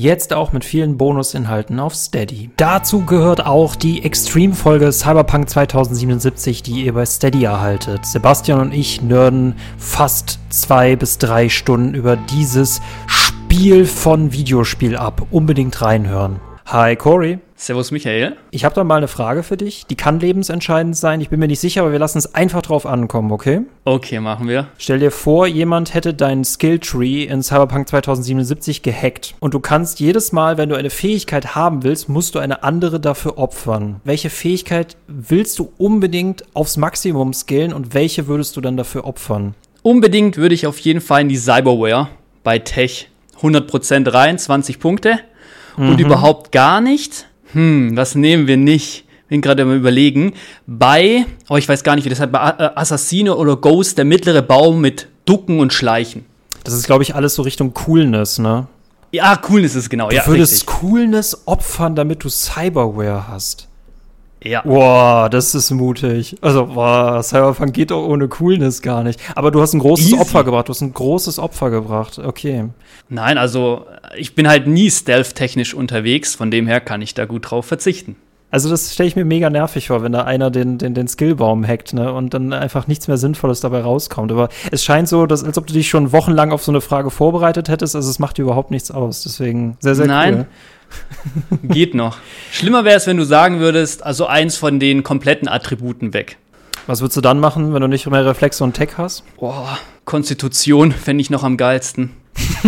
Jetzt auch mit vielen Bonusinhalten auf Steady. Dazu gehört auch die Extreme-Folge Cyberpunk 2077, die ihr bei Steady erhaltet. Sebastian und ich nörden fast zwei bis drei Stunden über dieses Spiel von Videospiel ab. Unbedingt reinhören. Hi Cory. Servus Michael. Ich habe da mal eine Frage für dich. Die kann lebensentscheidend sein. Ich bin mir nicht sicher, aber wir lassen es einfach drauf ankommen, okay? Okay, machen wir. Stell dir vor, jemand hätte deinen Skilltree in Cyberpunk 2077 gehackt. Und du kannst jedes Mal, wenn du eine Fähigkeit haben willst, musst du eine andere dafür opfern. Welche Fähigkeit willst du unbedingt aufs Maximum skillen und welche würdest du dann dafür opfern? Unbedingt würde ich auf jeden Fall in die Cyberware bei Tech 100% rein, 20 Punkte mhm. und überhaupt gar nicht. Hm, was nehmen wir nicht? Bin gerade mal überlegen. Bei, oh, ich weiß gar nicht, wie das heißt, bei äh, Assassine oder Ghost, der mittlere Baum mit Ducken und Schleichen. Das ist, glaube ich, alles so Richtung Coolness, ne? Ja, Coolness ist genau, du ja. Du würdest richtig. Coolness opfern, damit du Cyberware hast. Ja. Boah, das ist mutig. Also, boah, Cyberpunk geht doch ohne Coolness gar nicht. Aber du hast ein großes Easy. Opfer gebracht. Du hast ein großes Opfer gebracht. Okay. Nein, also, ich bin halt nie stealth-technisch unterwegs. Von dem her kann ich da gut drauf verzichten. Also das stelle ich mir mega nervig vor, wenn da einer den, den, den Skillbaum hackt, ne, und dann einfach nichts mehr Sinnvolles dabei rauskommt. Aber es scheint so, dass, als ob du dich schon wochenlang auf so eine Frage vorbereitet hättest. Also es macht dir überhaupt nichts aus. Deswegen sehr, sehr Nein. cool. Geht noch. Schlimmer wäre es, wenn du sagen würdest, also eins von den kompletten Attributen weg. Was würdest du dann machen, wenn du nicht mehr Reflexe und Tech hast? Boah, Konstitution fände ich noch am geilsten.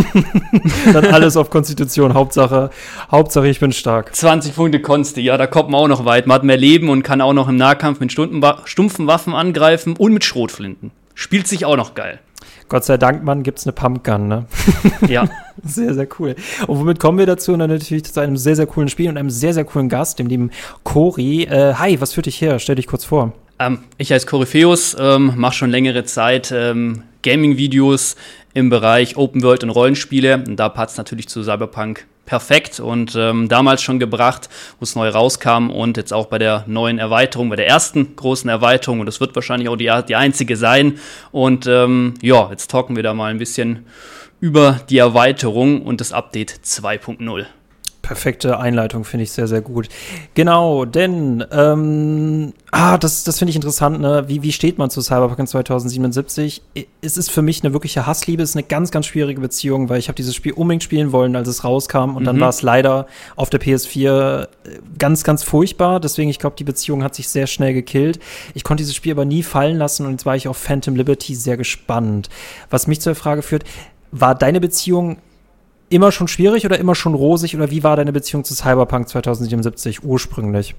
dann alles auf Konstitution. Hauptsache, Hauptsache ich bin stark. 20 Punkte Konsti, ja, da kommt man auch noch weit. Man hat mehr Leben und kann auch noch im Nahkampf mit stumpfen Waffen angreifen und mit Schrotflinten. Spielt sich auch noch geil. Gott sei Dank, Mann, gibt es eine Pumpgun, ne? Ja. sehr, sehr cool. Und womit kommen wir dazu? Und dann natürlich zu einem sehr, sehr coolen Spiel und einem sehr, sehr coolen Gast, dem lieben Cory. Äh, hi, was führt dich her? Stell dich kurz vor. Ähm, ich heiße Corypheus, ähm, mache schon längere Zeit ähm, Gaming-Videos im Bereich Open World und Rollenspiele. Und da passt natürlich zu Cyberpunk perfekt und ähm, damals schon gebracht, wo es neu rauskam und jetzt auch bei der neuen Erweiterung, bei der ersten großen Erweiterung und das wird wahrscheinlich auch die, die einzige sein. Und ähm, ja, jetzt talken wir da mal ein bisschen über die Erweiterung und das Update 2.0 perfekte Einleitung, finde ich sehr, sehr gut. Genau, denn, ähm, ah, das, das finde ich interessant, ne? Wie, wie steht man zu Cyberpunk 2077? Es ist für mich eine wirkliche Hassliebe, es ist eine ganz, ganz schwierige Beziehung, weil ich habe dieses Spiel unbedingt spielen wollen, als es rauskam und mhm. dann war es leider auf der PS4 äh, ganz, ganz furchtbar. Deswegen, ich glaube, die Beziehung hat sich sehr schnell gekillt. Ich konnte dieses Spiel aber nie fallen lassen und jetzt war ich auf Phantom Liberty sehr gespannt. Was mich zur Frage führt, war deine Beziehung immer schon schwierig oder immer schon rosig oder wie war deine Beziehung zu Cyberpunk 2077 ursprünglich?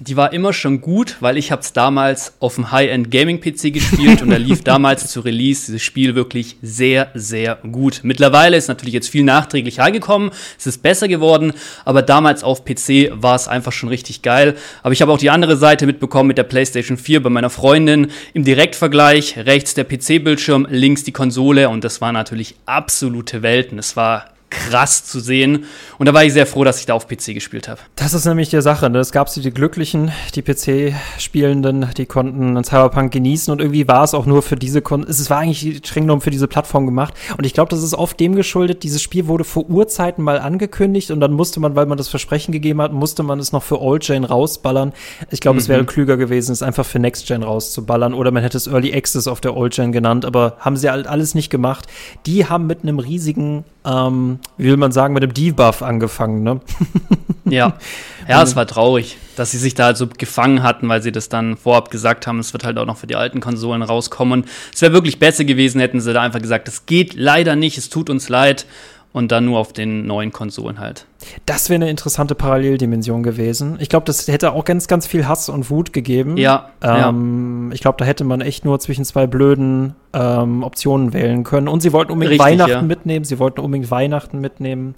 Die war immer schon gut, weil ich habe es damals auf dem High-End Gaming PC gespielt und da lief damals zu Release dieses Spiel wirklich sehr sehr gut. Mittlerweile ist natürlich jetzt viel nachträglich reingekommen, es ist besser geworden, aber damals auf PC war es einfach schon richtig geil. Aber ich habe auch die andere Seite mitbekommen mit der PlayStation 4 bei meiner Freundin im Direktvergleich, rechts der PC-Bildschirm, links die Konsole und das war natürlich absolute Welten. Es war krass zu sehen. Und da war ich sehr froh, dass ich da auf PC gespielt habe. Das ist nämlich die Sache. Ne? Es gab so die Glücklichen, die PC-Spielenden, die konnten Cyberpunk genießen und irgendwie war es auch nur für diese, Kon es war eigentlich streng genommen für diese Plattform gemacht. Und ich glaube, das ist oft dem geschuldet, dieses Spiel wurde vor Urzeiten mal angekündigt und dann musste man, weil man das Versprechen gegeben hat, musste man es noch für Old Gen rausballern. Ich glaube, mhm. es wäre mhm. klüger gewesen, es einfach für Next Gen rauszuballern oder man hätte es Early Access auf der Old Gen genannt, aber haben sie halt alles nicht gemacht. Die haben mit einem riesigen ähm, wie will man sagen, mit dem Debuff angefangen, ne? Ja. Ja, es war traurig, dass sie sich da halt so gefangen hatten, weil sie das dann vorab gesagt haben, es wird halt auch noch für die alten Konsolen rauskommen. Es wäre wirklich besser gewesen, hätten sie da einfach gesagt, es geht leider nicht, es tut uns leid und dann nur auf den neuen Konsolen halt. Das wäre eine interessante Paralleldimension gewesen. Ich glaube, das hätte auch ganz, ganz viel Hass und Wut gegeben. Ja. Ähm, ja. Ich glaube, da hätte man echt nur zwischen zwei blöden ähm, Optionen wählen können. Und sie wollten unbedingt Richtig, Weihnachten ja. mitnehmen. Sie wollten unbedingt Weihnachten mitnehmen.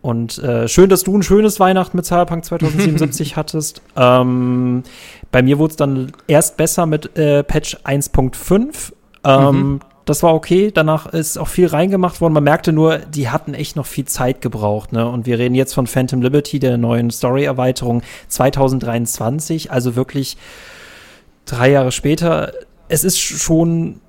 Und äh, schön, dass du ein schönes Weihnachten mit Cyberpunk 2077 hattest. Ähm, bei mir wurde es dann erst besser mit äh, Patch 1.5. Ähm, mhm das war okay. Danach ist auch viel reingemacht worden. Man merkte nur, die hatten echt noch viel Zeit gebraucht. Ne? Und wir reden jetzt von Phantom Liberty, der neuen Story-Erweiterung 2023. Also wirklich drei Jahre später. Es ist schon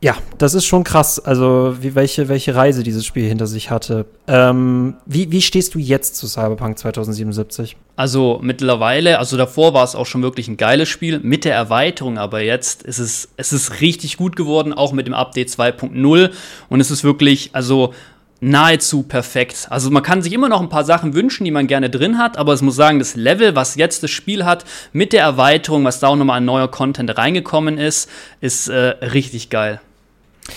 Ja, das ist schon krass. Also, wie, welche, welche Reise dieses Spiel hinter sich hatte. Ähm, wie, wie stehst du jetzt zu Cyberpunk 2077? Also mittlerweile, also davor war es auch schon wirklich ein geiles Spiel. Mit der Erweiterung aber jetzt ist es, es ist richtig gut geworden, auch mit dem Update 2.0. Und es ist wirklich, also nahezu perfekt. Also man kann sich immer noch ein paar Sachen wünschen, die man gerne drin hat, aber es muss sagen, das Level, was jetzt das Spiel hat, mit der Erweiterung, was da auch nochmal an neuer Content reingekommen ist, ist äh, richtig geil.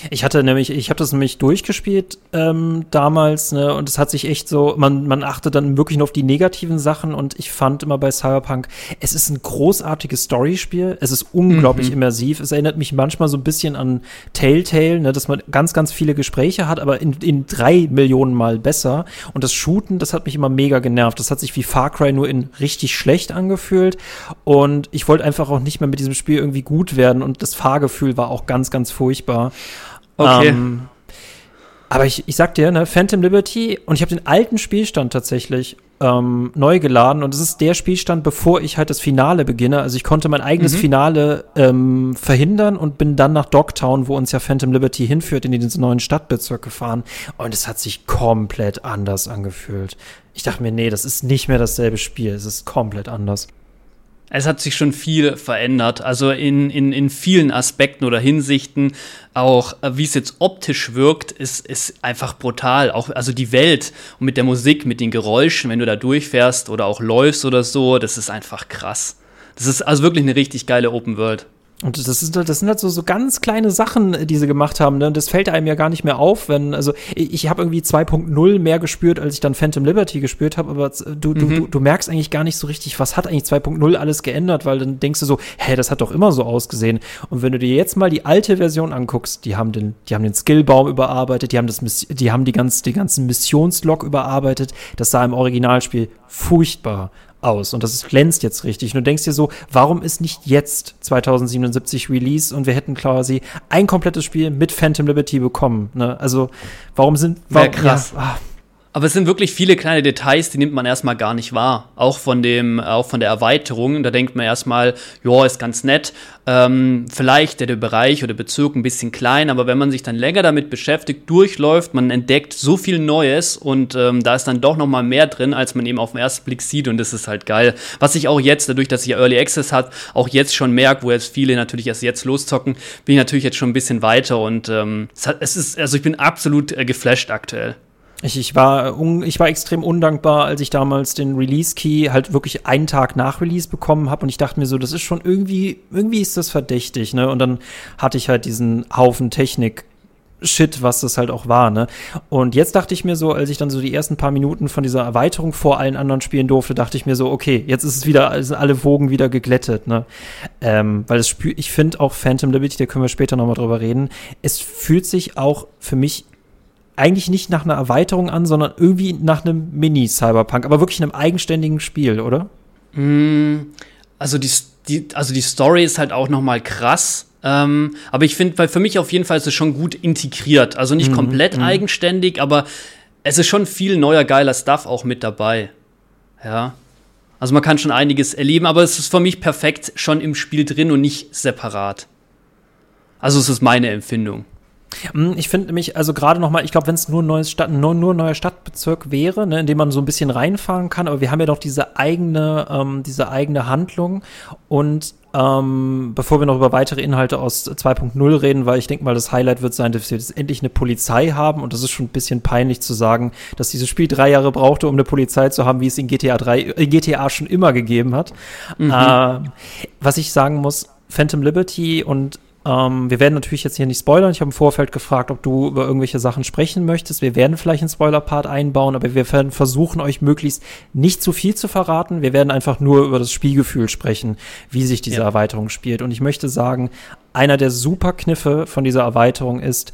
Ich hatte nämlich, ich habe das nämlich durchgespielt ähm, damals, ne, und es hat sich echt so, man, man achtet dann wirklich nur auf die negativen Sachen und ich fand immer bei Cyberpunk, es ist ein großartiges Storyspiel, es ist unglaublich mhm. immersiv, es erinnert mich manchmal so ein bisschen an Telltale, ne, dass man ganz, ganz viele Gespräche hat, aber in, in drei Millionen Mal besser und das Shooten, das hat mich immer mega genervt, das hat sich wie Far Cry nur in richtig schlecht angefühlt und ich wollte einfach auch nicht mehr mit diesem Spiel irgendwie gut werden und das Fahrgefühl war auch ganz, ganz furchtbar. Okay. Ähm, aber ich, ich sag dir, ne, Phantom Liberty, und ich habe den alten Spielstand tatsächlich ähm, neu geladen und es ist der Spielstand, bevor ich halt das Finale beginne. Also ich konnte mein eigenes mhm. Finale ähm, verhindern und bin dann nach Dogtown, wo uns ja Phantom Liberty hinführt, in diesen neuen Stadtbezirk gefahren. Und es hat sich komplett anders angefühlt. Ich dachte mir, nee, das ist nicht mehr dasselbe Spiel. Es ist komplett anders es hat sich schon viel verändert. Also in, in, in vielen Aspekten oder Hinsichten, auch äh, wie es jetzt optisch wirkt, ist, ist einfach brutal. Auch, also die Welt und mit der Musik, mit den Geräuschen, wenn du da durchfährst oder auch läufst oder so, das ist einfach krass. Das ist also wirklich eine richtig geile Open World. Und das, ist, das sind halt so, so ganz kleine Sachen, die sie gemacht haben. Ne? Das fällt einem ja gar nicht mehr auf, wenn, also ich, ich habe irgendwie 2.0 mehr gespürt, als ich dann Phantom Liberty gespürt habe, aber du, mhm. du, du merkst eigentlich gar nicht so richtig, was hat eigentlich 2.0 alles geändert, weil dann denkst du so, hä, das hat doch immer so ausgesehen. Und wenn du dir jetzt mal die alte Version anguckst, die haben den, die haben den Skillbaum überarbeitet, die haben das, die haben die ganz, die ganzen Missionslog überarbeitet. Das sah im Originalspiel furchtbar aus und das glänzt jetzt richtig. Und du denkst dir so, warum ist nicht jetzt 2077 Release und wir hätten quasi ein komplettes Spiel mit Phantom Liberty bekommen? Ne? Also, warum sind. Warum, krass. Ja, ah. Aber es sind wirklich viele kleine Details, die nimmt man erstmal gar nicht wahr. Auch von dem, auch von der Erweiterung. Da denkt man erstmal, ja, ist ganz nett. Ähm, vielleicht der, Bereich oder Bezirk ein bisschen klein, aber wenn man sich dann länger damit beschäftigt, durchläuft, man entdeckt so viel Neues und ähm, da ist dann doch noch mal mehr drin, als man eben auf den ersten Blick sieht und das ist halt geil. Was ich auch jetzt, dadurch, dass ich ja Early Access hat, auch jetzt schon merke, wo jetzt viele natürlich erst jetzt loszocken, bin ich natürlich jetzt schon ein bisschen weiter und ähm, es ist, also ich bin absolut äh, geflasht aktuell. Ich, ich, war un, ich war extrem undankbar, als ich damals den Release-Key halt wirklich einen Tag nach Release bekommen habe und ich dachte mir so, das ist schon irgendwie, irgendwie ist das verdächtig, ne? Und dann hatte ich halt diesen Haufen Technik Shit, was das halt auch war, ne? Und jetzt dachte ich mir so, als ich dann so die ersten paar Minuten von dieser Erweiterung vor allen anderen spielen durfte, dachte ich mir so, okay, jetzt ist es wieder, sind alle Wogen wieder geglättet, ne? Ähm, weil das Spiel, ich finde auch Phantom Liberty, da können wir später nochmal drüber reden, es fühlt sich auch für mich eigentlich nicht nach einer Erweiterung an, sondern irgendwie nach einem Mini-Cyberpunk, aber wirklich einem eigenständigen Spiel, oder? Mm, also die, die, also die Story ist halt auch noch mal krass. Ähm, aber ich finde, weil für mich auf jeden Fall ist es schon gut integriert. Also nicht mhm, komplett mhm. eigenständig, aber es ist schon viel neuer, geiler Stuff auch mit dabei. Ja. Also man kann schon einiges erleben, aber es ist für mich perfekt schon im Spiel drin und nicht separat. Also es ist meine Empfindung. Hm, ich finde nämlich, also gerade nochmal, ich glaube, wenn es nur, neues Stadt, nur, nur neuer Stadtbezirk wäre, ne, in dem man so ein bisschen reinfahren kann, aber wir haben ja doch diese eigene, ähm, diese eigene Handlung und ähm, bevor wir noch über weitere Inhalte aus 2.0 reden, weil ich denke mal, das Highlight wird sein, dass wir jetzt endlich eine Polizei haben und das ist schon ein bisschen peinlich zu sagen, dass dieses Spiel drei Jahre brauchte, um eine Polizei zu haben, wie es in GTA 3, in GTA schon immer gegeben hat. Mhm. Äh, was ich sagen muss, Phantom Liberty und ähm, wir werden natürlich jetzt hier nicht spoilern. Ich habe im Vorfeld gefragt, ob du über irgendwelche Sachen sprechen möchtest. Wir werden vielleicht einen Spoiler-Part einbauen, aber wir werden versuchen, euch möglichst nicht zu viel zu verraten. Wir werden einfach nur über das Spielgefühl sprechen, wie sich diese ja. Erweiterung spielt. Und ich möchte sagen, einer der super Kniffe von dieser Erweiterung ist,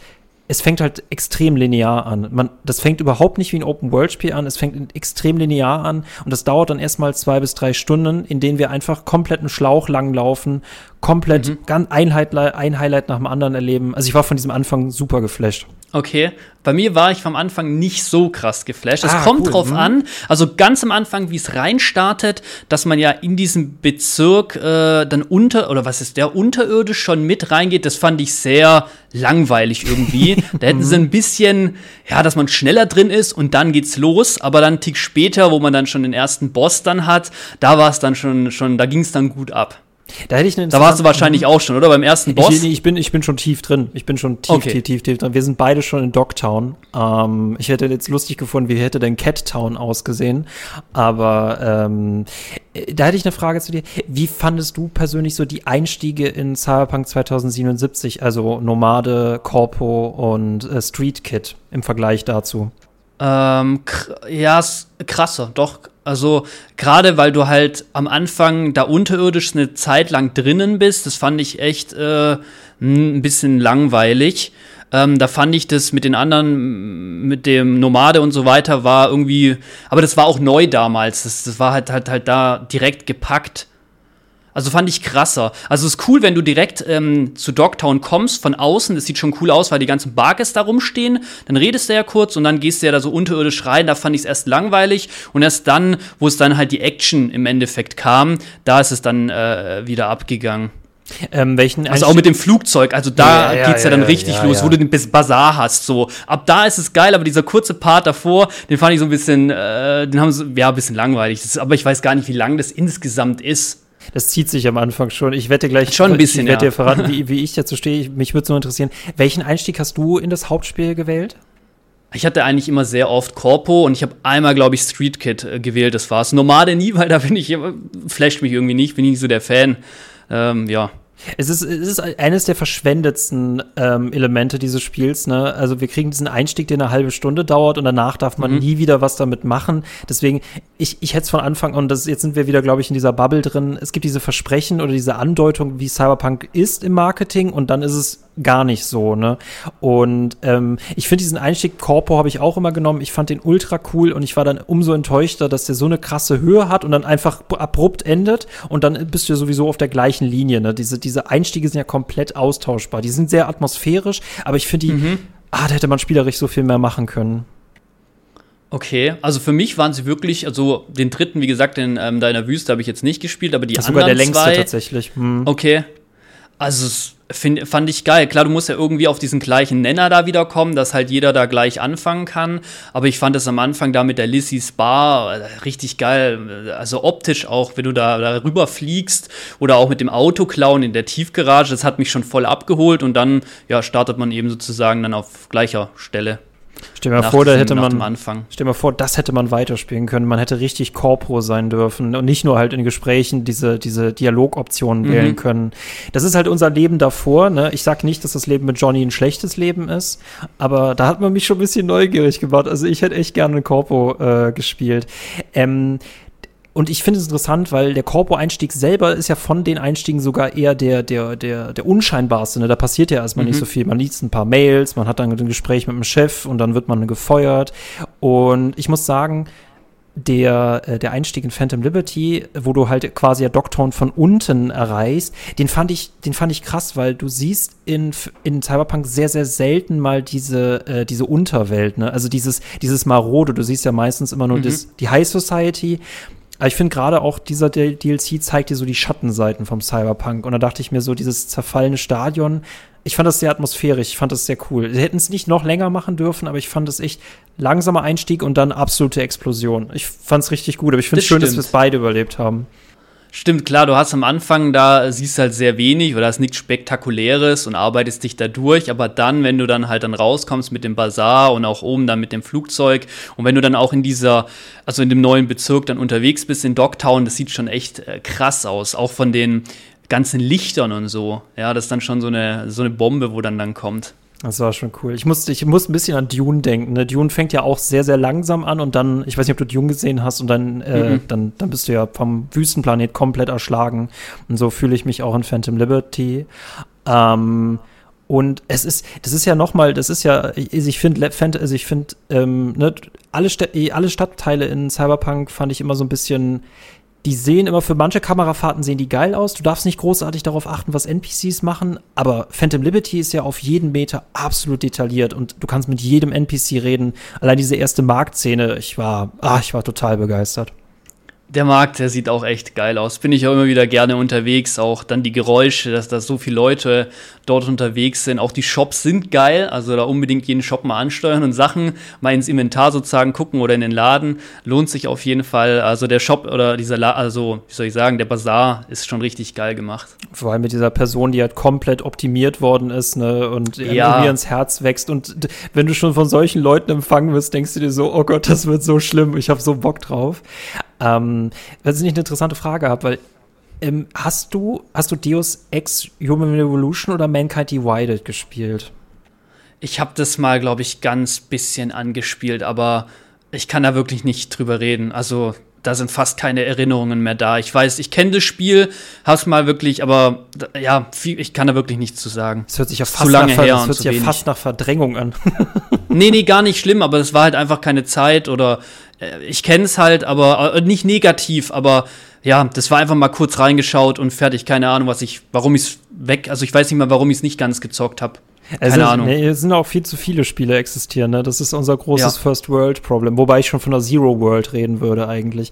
es fängt halt extrem linear an. Man, das fängt überhaupt nicht wie ein Open-World-Spiel an. Es fängt extrem linear an und das dauert dann erstmal zwei bis drei Stunden, in denen wir einfach kompletten Schlauch langlaufen, komplett mhm. ganz ein Highlight, ein Highlight nach dem anderen erleben. Also ich war von diesem Anfang super geflasht. Okay, bei mir war ich vom Anfang nicht so krass geflasht. Es Ah, kommt cool. drauf Mhm. an, also ganz am Anfang, wie es reinstartet, dass man ja in diesem Bezirk äh, dann unter, oder was ist der, unterirdisch schon mit reingeht, das fand ich sehr langweilig irgendwie. da hätten sie ein bisschen, ja, dass man schneller drin ist und dann geht's los, aber dann einen Tick später, wo man dann schon den ersten Boss dann hat, da war es dann schon, schon, da ging es dann gut ab. Da hätte ich Da warst du wahrscheinlich auch schon, oder? Beim ersten Boss? Ich, ich, bin, ich bin schon tief drin. Ich bin schon tief, Okay. tief, tief, tief drin. Wir sind beide schon in Dogtown. Ähm, ich hätte jetzt lustig gefunden, wie hätte denn Cat Town ausgesehen. Aber ähm, äh, da hätte ich eine Frage zu dir. Wie fandest du persönlich so die Einstiege in Cyberpunk 2077, also Nomade, Corpo und äh, Street Kid im Vergleich dazu? Ähm, ja, krasser, doch. Also, gerade weil du halt am Anfang da unterirdisch eine Zeit lang drinnen bist, das fand ich echt äh, ein bisschen langweilig. Ähm, da fand ich das mit den anderen, mit dem Nomade und so weiter, war irgendwie, aber das war auch neu damals. Das, das war halt, halt, halt da direkt gepackt. Also fand ich krasser. Also es ist cool, wenn du direkt ähm, zu Dogtown kommst von außen. Das sieht schon cool aus, weil die ganzen Barkes da rumstehen. Dann redest du ja kurz und dann gehst du ja da so unterirdisch rein. Da fand ich es erst langweilig. Und erst dann, wo es dann halt die Action im Endeffekt kam, da ist es dann äh, wieder abgegangen. Ähm, welchen Also auch mit dem Flugzeug, also da Ja, ja, geht's ja, ja, dann richtig los, wo du den Bazar hast. So, ab da ist es geil, aber dieser kurze Part davor, den fand ich so ein bisschen, äh, den haben sie, ja, ein bisschen langweilig. Das ist, aber ich weiß gar nicht, wie lang das insgesamt ist. Das zieht sich am Anfang schon. Ich wette gleich, Schon ein bisschen, ich werde ja. dir verraten, wie, wie ich dazu stehe. Ich- Mich würde nur interessieren, welchen Einstieg hast du in das Hauptspiel gewählt? Ich hatte eigentlich immer sehr oft Corpo und ich habe einmal, glaube ich, Street Kid äh, gewählt. Das war's. Nomade nie, weil da bin ich, immer- flasht mich irgendwie nicht, bin ich nicht so der Fan. Ähm, ja. Es ist, es ist eines der verschwendetsten ähm, Elemente dieses Spiels. Ne? Also wir kriegen diesen Einstieg, der eine halbe Stunde dauert und danach darf man Mhm. nie wieder was damit machen. Deswegen, ich, ich hätte es von Anfang an, und das, jetzt sind wir wieder, glaube ich, in dieser Bubble drin. Es gibt diese Versprechen oder diese Andeutung, wie Cyberpunk ist im Marketing und dann ist es gar nicht so. Ne? Und ähm, ich finde diesen Einstieg Corpo habe ich auch immer genommen. Ich fand den ultra cool und ich war dann umso enttäuschter, dass der so eine krasse Höhe hat und dann einfach abrupt endet und dann bist du ja sowieso auf der gleichen Linie. Ne? Diese, diese Einstiege sind ja komplett austauschbar. Die sind sehr atmosphärisch, aber ich finde die, Mhm. ah, da hätte man spielerisch so viel mehr machen können. Okay, also für mich waren sie wirklich, also den dritten, wie gesagt, in ähm, deiner Wüste habe ich jetzt nicht gespielt, aber die Das ist sogar anderen der längste zwei, tatsächlich. Hm. Okay. Also es find, fand ich geil. Klar, du musst ja irgendwie auf diesen gleichen Nenner da wieder kommen, dass halt jeder da gleich anfangen kann. Aber ich fand es am Anfang da mit der Lissys Bar äh, richtig geil. Also optisch auch, wenn du da, da rüber fliegst oder auch mit dem Auto klauen in der Tiefgarage, das hat mich schon voll abgeholt und dann ja, startet man eben sozusagen dann auf gleicher Stelle. Stell dir mal vor, da hätte man, stell mal vor, das hätte man weiterspielen können. Man hätte richtig Corpo sein dürfen und nicht nur halt in Gesprächen diese, diese Dialogoptionen Mhm. wählen können. Das ist halt unser Leben davor, ne? Ich sag nicht, dass das Leben mit Johnny ein schlechtes Leben ist, aber da hat man mich schon ein bisschen neugierig gemacht. Also ich hätte echt gerne Corpo äh, gespielt. Ähm, und ich finde es interessant, weil der Corpo-Einstieg selber ist ja von den Einstiegen sogar eher der, der, der, der unscheinbarste. Ne? Da passiert ja erstmal Mhm. nicht so viel. Man liest ein paar Mails, man hat dann ein Gespräch mit dem Chef und dann wird man gefeuert. Und ich muss sagen, der, äh, der Einstieg in Phantom Liberty, wo du halt quasi ja Dogtown von unten erreichst, den fand ich, den fand ich krass, weil du siehst in, in Cyberpunk sehr, sehr selten mal diese, äh, diese Unterwelt, ne? Also dieses, dieses Marode, du siehst ja meistens immer nur Mhm. das, die High Society. Aber ich finde gerade auch dieser DLC zeigt dir so die Schattenseiten vom Cyberpunk. Und da dachte ich mir so, dieses zerfallene Stadion, ich fand das sehr atmosphärisch, ich fand das sehr cool. Sie hätten es nicht noch länger machen dürfen, aber ich fand es echt langsamer Einstieg und dann absolute Explosion. Ich fand es richtig gut, aber ich finde es schön, dass stimmt. wir es beide überlebt haben. Stimmt, klar, du hast am Anfang da, siehst halt sehr wenig oder hast nichts Spektakuläres und arbeitest dich da durch, aber dann, wenn du dann halt dann rauskommst mit dem Bazar und auch oben dann mit dem Flugzeug und wenn du dann auch in dieser, also in dem neuen Bezirk dann unterwegs bist in Dogtown, das sieht schon echt äh, krass aus, auch von den ganzen Lichtern und so. Ja, das ist dann schon so eine, so eine Bombe, wo dann dann kommt. Das war schon cool. Ich musste, ich musste ein bisschen an Dune denken. Ne? Dune fängt ja auch sehr, sehr langsam an und dann, ich weiß nicht, ob du Dune gesehen hast, und dann, äh, Mhm. dann, dann bist du ja vom Wüstenplanet komplett erschlagen. Und so fühle ich mich auch in Phantom Liberty. Ähm, und es ist, das ist ja nochmal, das ist ja, ich finde, also ich finde, ähm, ne, alle, Städ- alle Stadtteile in Cyberpunk fand ich immer so ein bisschen, die sehen immer für manche Kamerafahrten sehen die geil aus. Du darfst nicht großartig darauf achten, was NPCs machen, aber Phantom Liberty ist ja auf jeden Meter absolut detailliert und du kannst mit jedem NPC reden. Allein diese erste Marktszene, ich war, ah, ich war total begeistert. Der Markt, der sieht auch echt geil aus. Bin ich auch immer wieder gerne unterwegs. Auch dann die Geräusche, dass da so viele Leute dort unterwegs sind. Auch die Shops sind geil. Also da unbedingt jeden Shop mal ansteuern und Sachen mal ins Inventar sozusagen gucken oder in den Laden. Lohnt sich auf jeden Fall. Also der Shop oder dieser, La also wie soll ich sagen, der Bazar ist schon richtig geil gemacht. Vor allem mit dieser Person, die halt komplett optimiert worden ist, ne? Und ja. irgendwie ins Herz wächst. Und wenn du schon von solchen Leuten empfangen wirst, denkst du dir so, oh Gott, das wird so schlimm. Ich habe so Bock drauf. Ähm, was ich nicht eine interessante Frage habe, weil ähm, hast du hast du Deus Ex Human Revolution oder Mankind Divided gespielt? Ich habe das mal, glaube ich, ganz bisschen angespielt, aber ich kann da wirklich nicht drüber reden. Also da sind fast keine Erinnerungen mehr da. Ich weiß, ich kenne das Spiel, hab's mal wirklich, aber ja, viel, ich kann da wirklich nichts zu sagen. Es hört sich ja fast, nach, her das hört sich ja fast nach Verdrängung an. nee, nee, gar nicht schlimm, aber es war halt einfach keine Zeit oder äh, ich kenne es halt, aber äh, nicht negativ, aber ja, das war einfach mal kurz reingeschaut und fertig. Keine Ahnung, was ich, warum ich es weg, also ich weiß nicht mal, warum ich es nicht ganz gezockt habe. Keine also, Ahnung. Nee, es sind auch viel zu viele Spiele existieren, ne? Das ist unser großes ja. First World Problem, wobei ich schon von der Zero World reden würde eigentlich.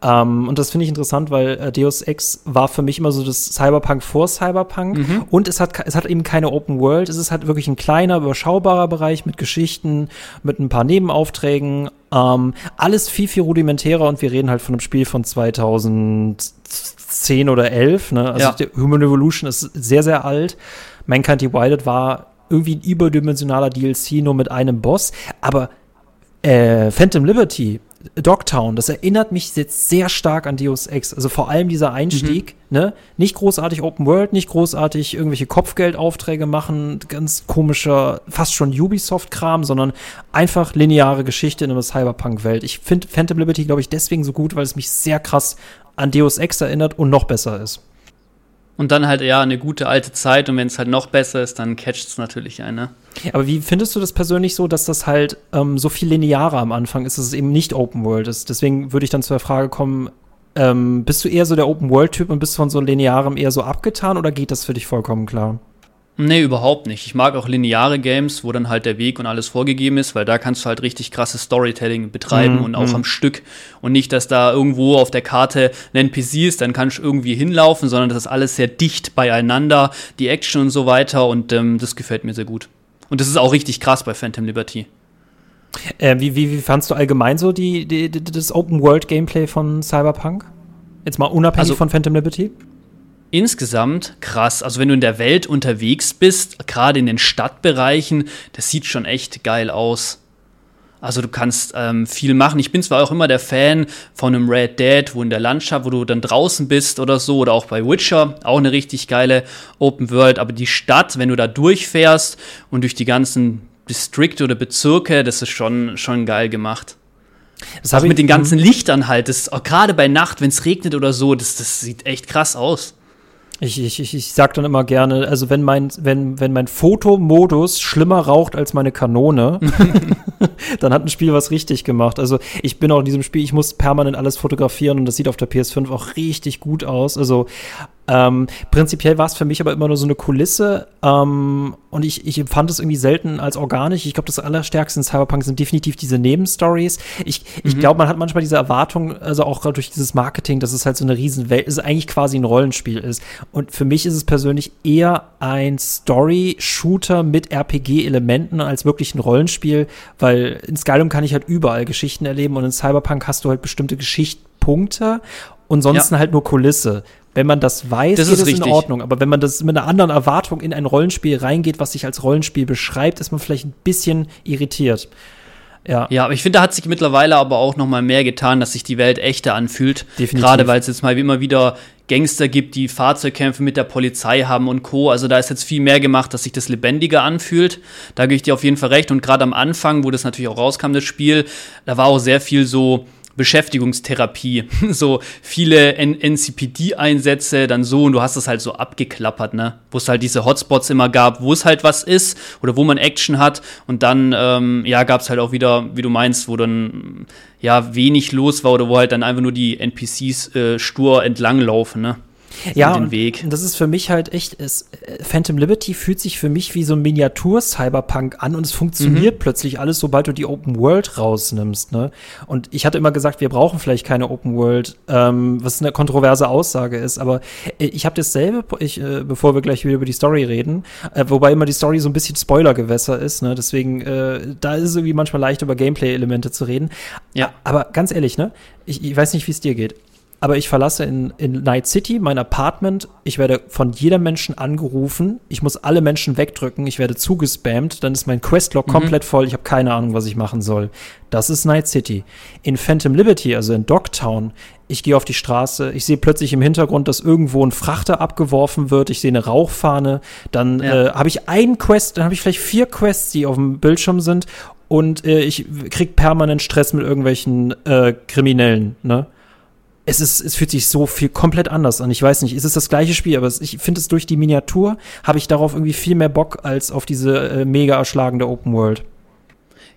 Ähm, und das finde ich interessant, weil äh, Deus Ex war für mich immer so das Cyberpunk vor Cyberpunk mhm. und es hat es hat eben keine Open World, es ist halt wirklich ein kleiner überschaubarer Bereich mit Geschichten, mit ein paar Nebenaufträgen, ähm, alles viel viel rudimentärer und wir reden halt von einem Spiel von 2010 oder 11, ne? Also ja. Human Revolution ist sehr sehr alt. Mankind Divided war irgendwie ein überdimensionaler DLC nur mit einem Boss. Aber äh, Phantom Liberty, Dogtown, das erinnert mich jetzt sehr stark an Deus Ex. Also vor allem dieser Einstieg, mhm. ne? Nicht großartig Open World, nicht großartig irgendwelche Kopfgeldaufträge machen, ganz komischer, fast schon Ubisoft-Kram, sondern einfach lineare Geschichte in einer Cyberpunk-Welt. Ich finde Phantom Liberty, glaube ich, deswegen so gut, weil es mich sehr krass an Deus Ex erinnert und noch besser ist. Und dann halt ja eine gute alte Zeit und wenn es halt noch besser ist, dann catcht es natürlich eine. Aber wie findest du das persönlich so, dass das halt ähm, so viel linearer am Anfang ist, dass es eben nicht Open World ist? Deswegen würde ich dann zur Frage kommen, ähm, bist du eher so der Open World Typ und bist von so linearem eher so abgetan oder geht das für dich vollkommen klar? Nee, überhaupt nicht. Ich mag auch lineare Games, wo dann halt der Weg und alles vorgegeben ist, weil da kannst du halt richtig krasses Storytelling betreiben mm, und auch mm. am Stück. Und nicht, dass da irgendwo auf der Karte ein NPC ist, dann kannst du irgendwie hinlaufen, sondern das ist alles sehr dicht beieinander, die Action und so weiter. Und ähm, das gefällt mir sehr gut. Und das ist auch richtig krass bei Phantom Liberty. Äh, wie, wie, wie fandst du allgemein so die, die, das Open-World-Gameplay von Cyberpunk? Jetzt mal unabhängig also, von Phantom Liberty? Insgesamt krass. Also wenn du in der Welt unterwegs bist, gerade in den Stadtbereichen, das sieht schon echt geil aus. Also du kannst ähm, viel machen. Ich bin zwar auch immer der Fan von einem Red Dead, wo in der Landschaft, wo du dann draußen bist oder so, oder auch bei Witcher, auch eine richtig geile Open World. Aber die Stadt, wenn du da durchfährst und durch die ganzen Distrikte oder Bezirke, das ist schon, schon geil gemacht. Das auch mit den ganzen Lichtern halt, das gerade bei Nacht, wenn es regnet oder so, das, das sieht echt krass aus. Ich, ich, ich, ich sag dann immer gerne, also wenn mein, wenn, wenn mein Fotomodus schlimmer raucht als meine Kanone, dann hat ein Spiel was richtig gemacht. Also ich bin auch in diesem Spiel, ich muss permanent alles fotografieren und das sieht auf der PS5 auch richtig gut aus. Also ähm, prinzipiell war es für mich aber immer nur so eine Kulisse ähm, und ich, ich empfand es irgendwie selten als organisch. Ich glaube, das Allerstärkste in Cyberpunk sind definitiv diese Nebenstories. Ich, mhm. ich glaube, man hat manchmal diese Erwartung, also auch gerade durch dieses Marketing, dass es halt so eine Riesenwelt ist, eigentlich quasi ein Rollenspiel ist. Und für mich ist es persönlich eher ein Story-Shooter mit RPG-Elementen als wirklich ein Rollenspiel, weil in Skyrim kann ich halt überall Geschichten erleben und in Cyberpunk hast du halt bestimmte Geschichtspunkte und sonst ja. halt nur Kulisse. Wenn man das weiß, das ist es in Ordnung. Aber wenn man das mit einer anderen Erwartung in ein Rollenspiel reingeht, was sich als Rollenspiel beschreibt, ist man vielleicht ein bisschen irritiert. Ja. ja, aber ich finde, da hat sich mittlerweile aber auch noch mal mehr getan, dass sich die Welt echter anfühlt. Definitiv. Gerade weil es jetzt mal wie immer wieder Gangster gibt, die Fahrzeugkämpfe mit der Polizei haben und Co. Also da ist jetzt viel mehr gemacht, dass sich das lebendiger anfühlt. Da gebe ich dir auf jeden Fall recht. Und gerade am Anfang, wo das natürlich auch rauskam, das Spiel, da war auch sehr viel so Beschäftigungstherapie. so viele NCPD-Einsätze, dann so und du hast es halt so abgeklappert, ne? Wo es halt diese Hotspots immer gab, wo es halt was ist oder wo man Action hat und dann, ähm, ja, gab es halt auch wieder, wie du meinst, wo dann ja wenig los war oder wo halt dann einfach nur die NPCs äh, stur entlanglaufen, ne? Ja, den Weg. Das ist für mich halt echt, es, Phantom Liberty fühlt sich für mich wie so ein Miniatur-Cyberpunk an und es funktioniert mhm. plötzlich alles, sobald du die Open World rausnimmst. Ne? Und ich hatte immer gesagt, wir brauchen vielleicht keine Open World, ähm, was eine kontroverse Aussage ist, aber äh, ich habe dasselbe, ich, äh, bevor wir gleich wieder über die Story reden, äh, wobei immer die Story so ein bisschen Spoilergewässer ist, ne? deswegen, äh, da ist es irgendwie manchmal leicht, über Gameplay-Elemente zu reden. Ja. Aber ganz ehrlich, ne? Ich, ich weiß nicht, wie es dir geht aber ich verlasse in, in Night City mein Apartment. Ich werde von jedem Menschen angerufen. Ich muss alle Menschen wegdrücken. Ich werde zugespammt. Dann ist mein Questlog mhm. komplett voll. Ich habe keine Ahnung, was ich machen soll. Das ist Night City. In Phantom Liberty, also in Dogtown, ich gehe auf die Straße, ich sehe plötzlich im Hintergrund, dass irgendwo ein Frachter abgeworfen wird, ich sehe eine Rauchfahne, dann ja. äh, habe ich einen Quest, dann habe ich vielleicht vier Quests, die auf dem Bildschirm sind und äh, ich krieg permanent Stress mit irgendwelchen äh, Kriminellen, ne? Es ist, es fühlt sich so viel komplett anders an. Ich weiß nicht, es ist das gleiche Spiel, aber ich finde es durch die Miniatur habe ich darauf irgendwie viel mehr Bock als auf diese äh, mega erschlagende Open World.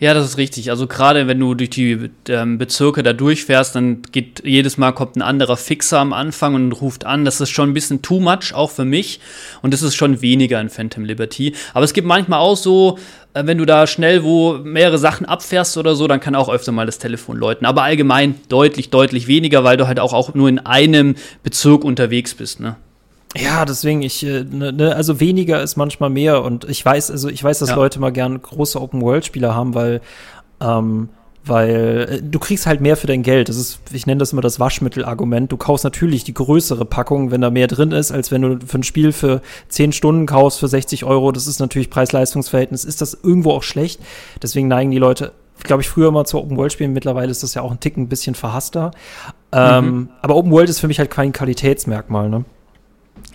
Ja, das ist richtig. Also gerade wenn du durch die ähm, Bezirke da durchfährst, dann geht jedes Mal kommt ein anderer Fixer am Anfang und ruft an. Das ist schon ein bisschen too much, auch für mich. Und das ist schon weniger in Phantom Liberty. Aber es gibt manchmal auch so, äh, wenn du da schnell wo mehrere Sachen abfährst oder so, dann kann auch öfter mal das Telefon läuten. Aber allgemein deutlich, deutlich weniger, weil du halt auch, auch nur in einem Bezirk unterwegs bist, ne? Ja, deswegen ich äh, ne, ne, also weniger ist manchmal mehr und ich weiß also ich weiß, dass ja. Leute mal gern große Open World Spiele haben, weil ähm, weil äh, du kriegst halt mehr für dein Geld. Das ist, ich nenne das immer das Waschmittel-Argument. Du kaufst natürlich die größere Packung, wenn da mehr drin ist, als wenn du für ein Spiel für 10 Stunden kaufst für 60 Euro. Das ist natürlich Preis-Leistungs-Verhältnis. Ist das irgendwo auch schlecht? Deswegen neigen die Leute, glaube ich, früher mal zu Open World Spielen. Mittlerweile ist das ja auch ein Ticken ein bisschen verhasster. Ähm, mhm. Ähm, aber Open World ist für mich halt kein Qualitätsmerkmal, ne?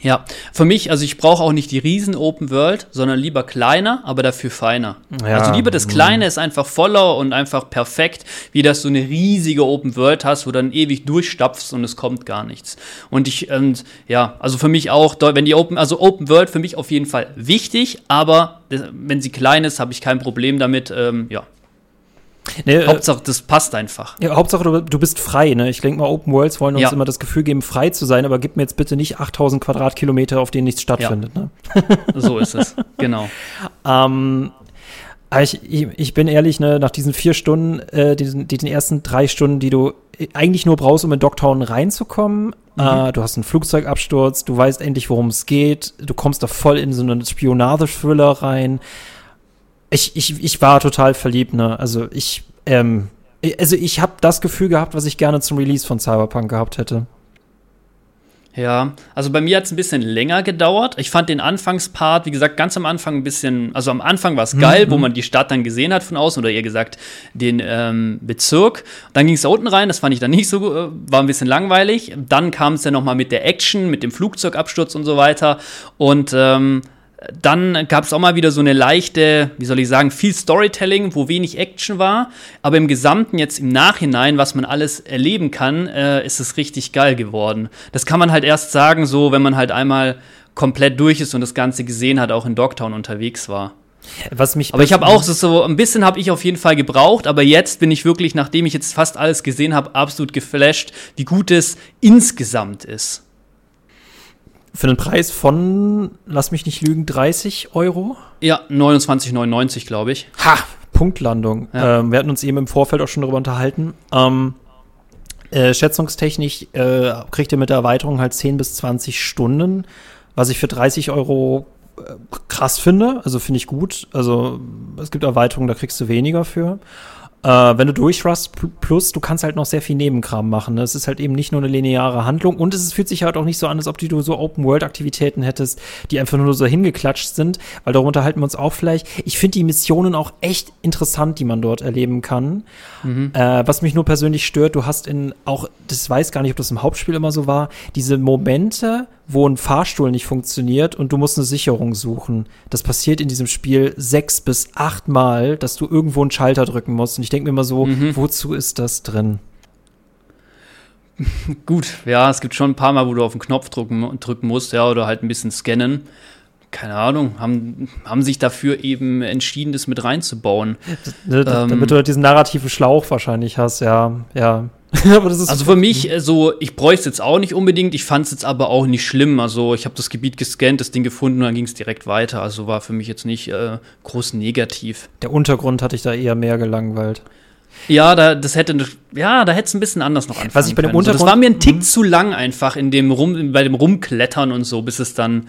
Ja, für mich, also ich brauche auch nicht die riesen Open World, sondern lieber kleiner, aber dafür feiner. Ja. Also lieber das Kleine ist einfach voller und einfach perfekt, wie dass du eine riesige Open World hast, wo du dann ewig durchstapfst und es kommt gar nichts. Und ich, und ja, also für mich auch, wenn die Open, also Open World für mich auf jeden Fall wichtig, aber wenn sie klein ist, habe ich kein Problem damit, ähm, ja, Nee, äh, Hauptsache, das passt einfach. Ja, Hauptsache, du, du bist frei. Ne? Ich denke mal, Open Worlds wollen uns ja. immer das Gefühl geben, frei zu sein, aber gib mir jetzt bitte nicht 8000 Quadratkilometer, auf denen nichts stattfindet. Ja. Ne? so ist es, genau. ähm, ich, ich, ich, bin ehrlich, ne, nach diesen vier Stunden, äh, diesen, diesen ersten drei Stunden, die du eigentlich nur brauchst, um in Dogtown reinzukommen. Mhm. Äh, du hast einen Flugzeugabsturz, du weißt endlich, worum es geht, du kommst da voll in so einen Spionage-Thriller rein ich, ich, ich war total verliebt, ne? Also ich, ähm, also ich habe das Gefühl gehabt, was ich gerne zum Release von Cyberpunk gehabt hätte. Ja, also bei mir hat es ein bisschen länger gedauert. Ich fand den Anfangspart, wie gesagt, ganz am Anfang ein bisschen, also am Anfang war es geil, mhm. wo man die Stadt dann gesehen hat von außen oder eher gesagt den ähm, Bezirk. Dann ging es da unten rein, das fand ich dann nicht so, äh, war ein bisschen langweilig. Dann kam es ja nochmal mit der Action, mit dem Flugzeugabsturz und so weiter. Und ähm, dann gab es auch mal wieder so eine leichte, wie soll ich sagen, viel Storytelling, wo wenig Action war. Aber im Gesamten jetzt im Nachhinein, was man alles erleben kann, äh, ist es richtig geil geworden. Das kann man halt erst sagen, so wenn man halt einmal komplett durch ist und das Ganze gesehen hat, auch in Dogtown unterwegs war. Was mich aber ich habe auch so ein bisschen habe ich auf jeden Fall gebraucht, aber jetzt bin ich wirklich, nachdem ich jetzt fast alles gesehen habe, absolut geflasht, wie gut es insgesamt ist. Für einen Preis von, lass mich nicht lügen, 30 Euro? Ja, 29,99, glaube ich. Ha! Punktlandung. Ja. Ähm, wir hatten uns eben im Vorfeld auch schon darüber unterhalten. Ähm, äh, schätzungstechnisch äh, kriegt ihr mit der Erweiterung halt 10 bis 20 Stunden, was ich für 30 Euro äh, krass finde. Also finde ich gut. Also es gibt Erweiterungen, da kriegst du weniger für. Äh, wenn du durchrust plus, du kannst halt noch sehr viel Nebenkram machen. Ne? Es ist halt eben nicht nur eine lineare Handlung und es fühlt sich halt auch nicht so an, als ob du so Open-World-Aktivitäten hättest, die einfach nur so hingeklatscht sind, weil darunter halten wir uns auch vielleicht. Ich finde die Missionen auch echt interessant, die man dort erleben kann. Mhm. Äh, was mich nur persönlich stört, du hast in auch, das weiß gar nicht, ob das im Hauptspiel immer so war, diese Momente, wo ein Fahrstuhl nicht funktioniert und du musst eine Sicherung suchen. Das passiert in diesem Spiel sechs bis acht Mal, dass du irgendwo einen Schalter drücken musst. Und ich denke mir immer so, mhm. wozu ist das drin? Gut, ja, es gibt schon ein paar Mal, wo du auf den Knopf drücken, drücken musst, ja, oder halt ein bisschen scannen. Keine Ahnung, haben, haben sich dafür eben entschieden, das mit reinzubauen. D ähm, damit du halt diesen narrativen Schlauch wahrscheinlich hast, ja, ja. also für mich, äh, so, ich bräuchte es jetzt auch nicht unbedingt, ich fand es jetzt aber auch nicht schlimm. Also ich habe das Gebiet gescannt, das Ding gefunden und dann ging es direkt weiter. Also war für mich jetzt nicht äh, groß negativ. Der Untergrund hatte ich da eher mehr gelangweilt. Ja, da, das hätte, ja, da hätte es ein bisschen anders noch anfangen Was ich bei dem können. Untergrund, so, das war mir ein Tick mhm. zu lang einfach in dem Rum, bei dem Rumklettern und so, bis es dann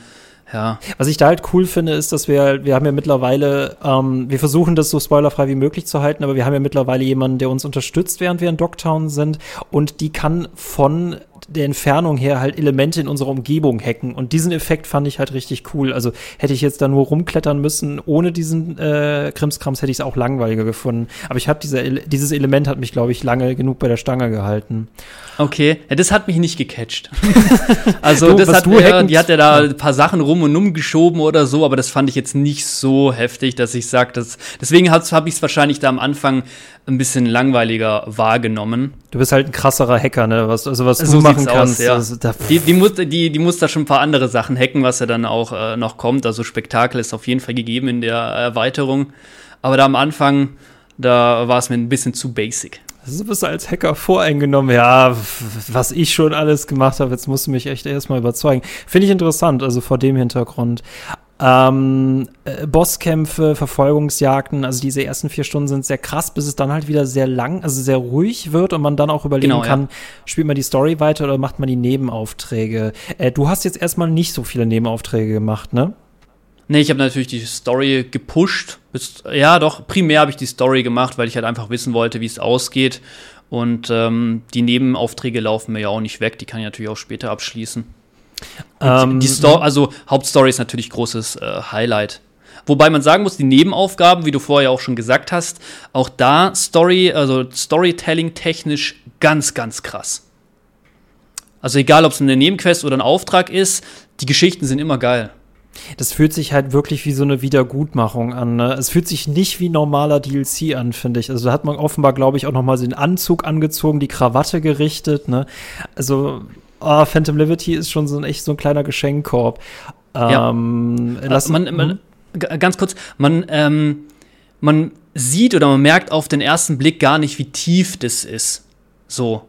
ja. Was ich da halt cool finde, ist, dass wir, wir haben ja mittlerweile, ähm, wir versuchen das so spoilerfrei wie möglich zu halten, aber wir haben ja mittlerweile jemanden, der uns unterstützt, während wir in Dogtown sind und die kann von der Entfernung her halt Elemente in unserer Umgebung hacken. Und diesen Effekt fand ich halt richtig cool. Also hätte ich jetzt da nur rumklettern müssen, ohne diesen äh, Krimskrams hätte ich es auch langweiliger gefunden. Aber ich habe diese, dieses Element hat mich, glaube ich, lange genug bei der Stange gehalten. Okay, ja, das hat mich nicht gecatcht. also du, das hat, du ja, die hat ja da ein paar Sachen rum und um geschoben oder so, aber das fand ich jetzt nicht so heftig, dass ich sage, dass deswegen habe ich es wahrscheinlich da am Anfang ein bisschen langweiliger wahrgenommen. Du bist halt ein krasserer Hacker, ne? Was, also was so du machen kannst. Aus, ja. also, die, die, muss, die, die muss da schon ein paar andere Sachen hacken, was ja dann auch äh, noch kommt. Also Spektakel ist auf jeden Fall gegeben in der Erweiterung. Aber da am Anfang, da war es mir ein bisschen zu basic. Also du bist als Hacker voreingenommen. Ja, was ich schon alles gemacht habe, jetzt musst du mich echt erstmal überzeugen. Finde ich interessant, also vor dem Hintergrund. Ähm, äh, Bosskämpfe, Verfolgungsjagden, also diese ersten vier Stunden sind sehr krass, bis es dann halt wieder sehr lang, also sehr ruhig wird und man dann auch überlegen genau, kann, ja. spielt man die Story weiter oder macht man die Nebenaufträge. Äh, du hast jetzt erstmal nicht so viele Nebenaufträge gemacht, ne? Nee, ich habe natürlich die Story gepusht. Ja, doch, primär habe ich die Story gemacht, weil ich halt einfach wissen wollte, wie es ausgeht. Und ähm, die Nebenaufträge laufen mir ja auch nicht weg, die kann ich natürlich auch später abschließen. Ähm, die Story, also Hauptstory ist natürlich großes äh, Highlight. Wobei man sagen muss, die Nebenaufgaben, wie du vorher auch schon gesagt hast, auch da Story, also Storytelling technisch ganz, ganz krass. Also egal, ob es eine Nebenquest oder ein Auftrag ist, die Geschichten sind immer geil. Das fühlt sich halt wirklich wie so eine Wiedergutmachung an. Ne? Es fühlt sich nicht wie normaler DLC an, finde ich. Also da hat man offenbar, glaube ich, auch noch mal den Anzug angezogen, die Krawatte gerichtet. Ne? Also oh, Phantom Liberty ist schon so ein echt so ein kleiner Geschenkkorb. Ähm, ja. lass, man, man, hm? ganz kurz, man, ähm, man sieht oder man merkt auf den ersten Blick gar nicht, wie tief das ist. So.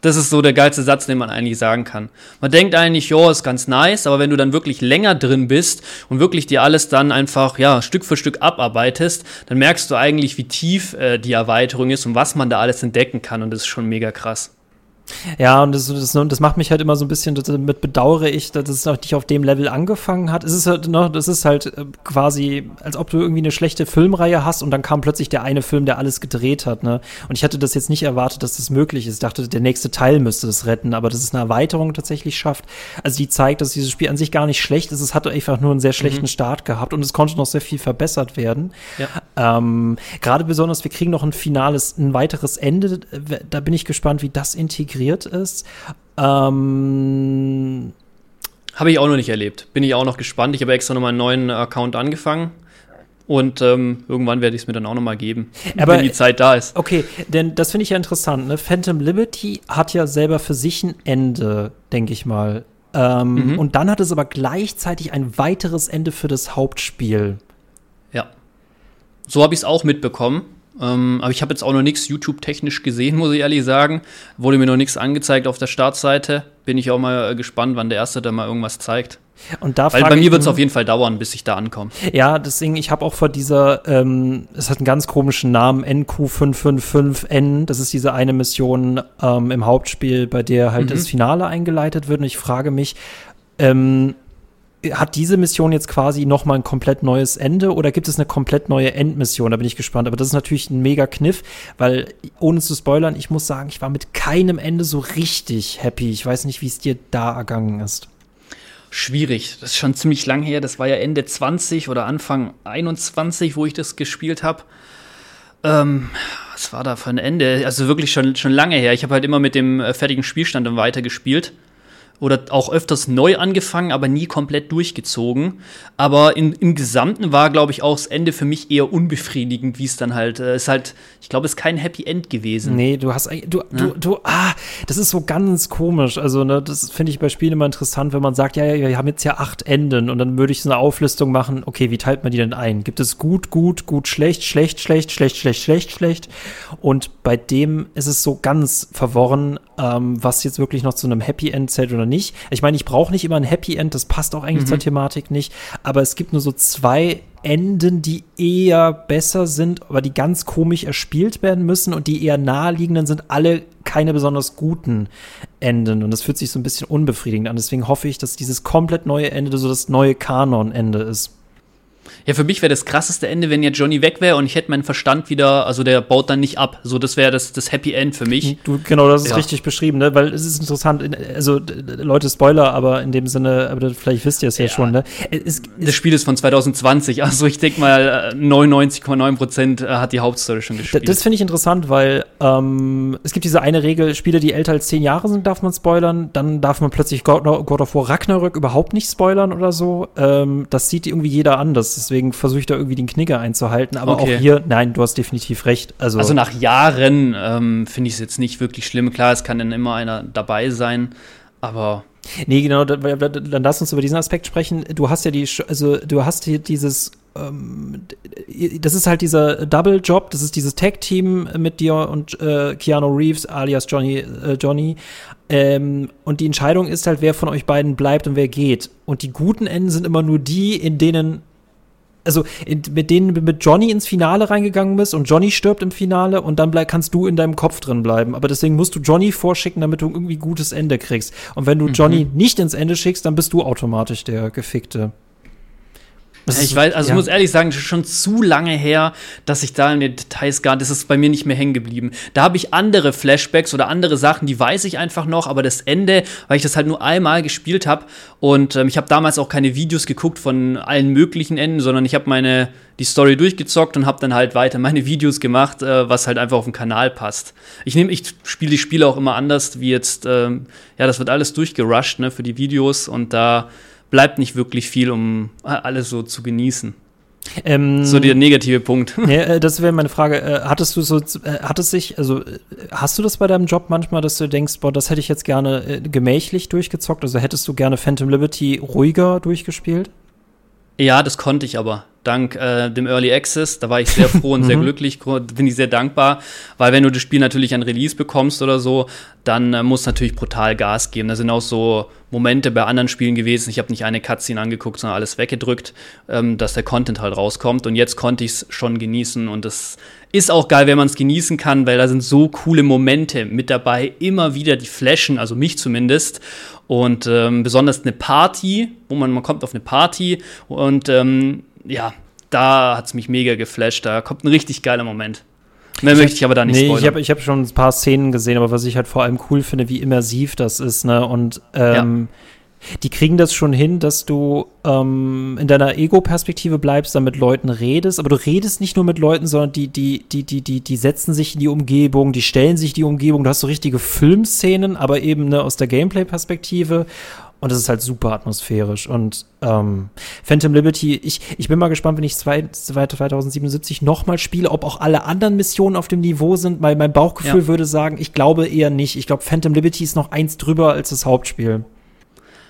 Das ist so der geilste Satz, den man eigentlich sagen kann. Man denkt eigentlich, jo, ist ganz nice, aber wenn du dann wirklich länger drin bist und wirklich dir alles dann einfach, ja, Stück für Stück abarbeitest, dann merkst du eigentlich, wie tief äh, die Erweiterung ist und was man da alles entdecken kann und das ist schon mega krass. Ja, und das, das, das, macht mich halt immer so ein bisschen, damit bedauere ich, dass es noch nicht auf dem Level angefangen hat. Es ist halt noch, das ist halt äh, quasi, als ob du irgendwie eine schlechte Filmreihe hast und dann kam plötzlich der eine Film, der alles gedreht hat, ne? Und ich hatte das jetzt nicht erwartet, dass das möglich ist. Ich dachte, der nächste Teil müsste das retten, aber dass es eine Erweiterung tatsächlich schafft. Also die zeigt, dass dieses Spiel an sich gar nicht schlecht ist. Es hatte einfach nur einen sehr schlechten mhm. Start gehabt und es konnte noch sehr viel verbessert werden. Ja. Ähm, Gerade besonders, wir kriegen noch ein finales, ein weiteres Ende. Da bin ich gespannt, wie das integriert integriert ist. Ähm, habe ich auch noch nicht erlebt. Bin ich auch noch gespannt. Ich habe extra nochmal einen neuen Account angefangen. Und ähm, irgendwann werde ich es mir dann auch nochmal geben, Aber, wenn die Zeit da ist. Okay, denn das finde ich ja interessant. Ne? Phantom Liberty hat ja selber für sich ein Ende, denke ich mal. Ähm, mhm. Und dann hat es aber gleichzeitig ein weiteres Ende für das Hauptspiel. Ja. So habe ich es auch mitbekommen. Ähm, aber ich habe jetzt auch noch nichts YouTube-technisch gesehen, muss ich ehrlich sagen. Wurde mir noch nichts angezeigt auf der Startseite. Bin ich auch mal äh, gespannt, wann der Erste da mal irgendwas zeigt. Und da Weil bei mir wird es auf jeden Fall dauern, bis ich da ankomme. Ja, deswegen, ich habe auch vor dieser, ähm, es hat einen ganz komischen Namen, NQ555N. Das ist diese eine Mission ähm, im Hauptspiel, bei der halt mhm. das Finale eingeleitet wird. Und ich frage mich, ähm, hat diese Mission jetzt quasi noch mal ein komplett neues Ende oder gibt es eine komplett neue Endmission? Da bin ich gespannt. Aber das ist natürlich ein mega Kniff, weil ohne zu spoilern, ich muss sagen, ich war mit keinem Ende so richtig happy. Ich weiß nicht, wie es dir da ergangen ist. Schwierig. Das ist schon ziemlich lang her. Das war ja Ende 20 oder Anfang 21, wo ich das gespielt habe. Ähm, was war da für ein Ende? Also wirklich schon, schon lange her. Ich habe halt immer mit dem äh, fertigen Spielstand dann weitergespielt. Oder auch öfters neu angefangen, aber nie komplett durchgezogen. Aber in, im Gesamten war, glaube ich, auch das Ende für mich eher unbefriedigend, wie es dann halt äh, ist halt, ich glaube, es ist kein Happy End gewesen. Nee, du hast du, ja? du, du, ah, das ist so ganz komisch. Also, ne, das finde ich bei Spielen immer interessant, wenn man sagt, ja, ja, wir haben jetzt ja acht Enden und dann würde ich so eine Auflistung machen, okay, wie teilt man die denn ein? Gibt es gut, gut, gut, schlecht, schlecht, schlecht, schlecht, schlecht, schlecht, schlecht? Und bei dem ist es so ganz verworren, ähm, was jetzt wirklich noch zu einem Happy End zählt oder nicht. Ich meine, ich brauche nicht immer ein Happy End, das passt auch eigentlich mhm. zur Thematik nicht, aber es gibt nur so zwei Enden, die eher besser sind, aber die ganz komisch erspielt werden müssen und die eher naheliegenden sind alle keine besonders guten Enden und das fühlt sich so ein bisschen unbefriedigend an. Deswegen hoffe ich, dass dieses komplett neue Ende so das neue Kanon-Ende ist. Ja, für mich wäre das krasseste Ende, wenn jetzt Johnny weg wäre und ich hätte meinen Verstand wieder, also der baut dann nicht ab. So, das wäre das, das Happy End für mich. Du, genau, das ist ja. richtig beschrieben, ne? Weil es ist interessant, also Leute, Spoiler, aber in dem Sinne, aber vielleicht wisst ihr es ja, ja schon, ne? Es, das Spiel ist von 2020, also ich denke mal 99,9 Prozent äh, hat die Hauptstory schon gespielt. Das finde ich interessant, weil ähm, es gibt diese eine Regel, Spiele, die älter als zehn Jahre sind, darf man spoilern, dann darf man plötzlich God, God of War Ragnarök überhaupt nicht spoilern oder so. Ähm, das sieht irgendwie jeder anders. Deswegen versuche ich da irgendwie den Knicker einzuhalten. Aber okay. auch hier, nein, du hast definitiv recht. Also, also nach Jahren ähm, finde ich es jetzt nicht wirklich schlimm. Klar, es kann dann immer einer dabei sein, aber. Nee, genau, dann lass uns über diesen Aspekt sprechen. Du hast ja die, also du hast hier dieses ähm, das ist halt dieser Double-Job, das ist dieses Tag-Team mit dir und äh, Keanu Reeves alias Johnny, äh, Johnny. Ähm, und die Entscheidung ist halt, wer von euch beiden bleibt und wer geht. Und die guten Enden sind immer nur die, in denen also in, mit denen mit Johnny ins Finale reingegangen bist und Johnny stirbt im Finale und dann bleib, kannst du in deinem Kopf drin bleiben. Aber deswegen musst du Johnny vorschicken, damit du irgendwie gutes Ende kriegst. Und wenn du mhm. Johnny nicht ins Ende schickst, dann bist du automatisch der Gefickte. Ich weiß, also ja. ich muss ehrlich sagen, das ist schon zu lange her, dass ich da in den Details gar, das ist bei mir nicht mehr hängen geblieben. Da habe ich andere Flashbacks oder andere Sachen, die weiß ich einfach noch, aber das Ende, weil ich das halt nur einmal gespielt habe und ähm, ich habe damals auch keine Videos geguckt von allen möglichen Enden, sondern ich habe meine die Story durchgezockt und habe dann halt weiter meine Videos gemacht, äh, was halt einfach auf den Kanal passt. Ich nehme, ich spiele die Spiele auch immer anders, wie jetzt, ähm, ja, das wird alles durchgerusht, ne, für die Videos und da bleibt nicht wirklich viel, um alles so zu genießen. Ähm, so der negative Punkt. Ja, äh, das wäre meine Frage. Äh, hattest du so, äh, hat es sich, also hast du das bei deinem Job manchmal, dass du denkst, boah, das hätte ich jetzt gerne gemächlich durchgezockt? Also hättest du gerne Phantom Liberty ruhiger durchgespielt? Ja, das konnte ich aber dank äh, dem Early Access. Da war ich sehr froh und sehr mhm. glücklich, bin ich sehr dankbar, weil wenn du das Spiel natürlich an Release bekommst oder so, dann äh, muss natürlich brutal Gas geben. Da sind auch so Momente bei anderen Spielen gewesen. Ich habe nicht eine Cutscene angeguckt, sondern alles weggedrückt, ähm, dass der Content halt rauskommt. Und jetzt konnte ich es schon genießen und das ist auch geil, wenn man es genießen kann, weil da sind so coole Momente mit dabei, immer wieder die flashen, also mich zumindest. Und ähm, besonders eine Party, wo man, man kommt auf eine Party und ähm, ja, da hat es mich mega geflasht. Da kommt ein richtig geiler Moment. Mehr möchte ich aber da nicht nee, spoilern. Ich habe ich hab schon ein paar Szenen gesehen, aber was ich halt vor allem cool finde, wie immersiv das ist, ne? Und ähm, ja. die kriegen das schon hin, dass du ähm, in deiner Ego-Perspektive bleibst, dann mit Leuten redest, aber du redest nicht nur mit Leuten, sondern die, die, die, die, die, die setzen sich in die Umgebung, die stellen sich die Umgebung, du hast so richtige Filmszenen, aber eben ne, aus der Gameplay-Perspektive und es ist halt super atmosphärisch. Und ähm, Phantom Liberty, ich, ich bin mal gespannt, wenn ich 2077 nochmal spiele, ob auch alle anderen Missionen auf dem Niveau sind. Weil mein Bauchgefühl ja. würde sagen, ich glaube eher nicht. Ich glaube, Phantom Liberty ist noch eins drüber als das Hauptspiel.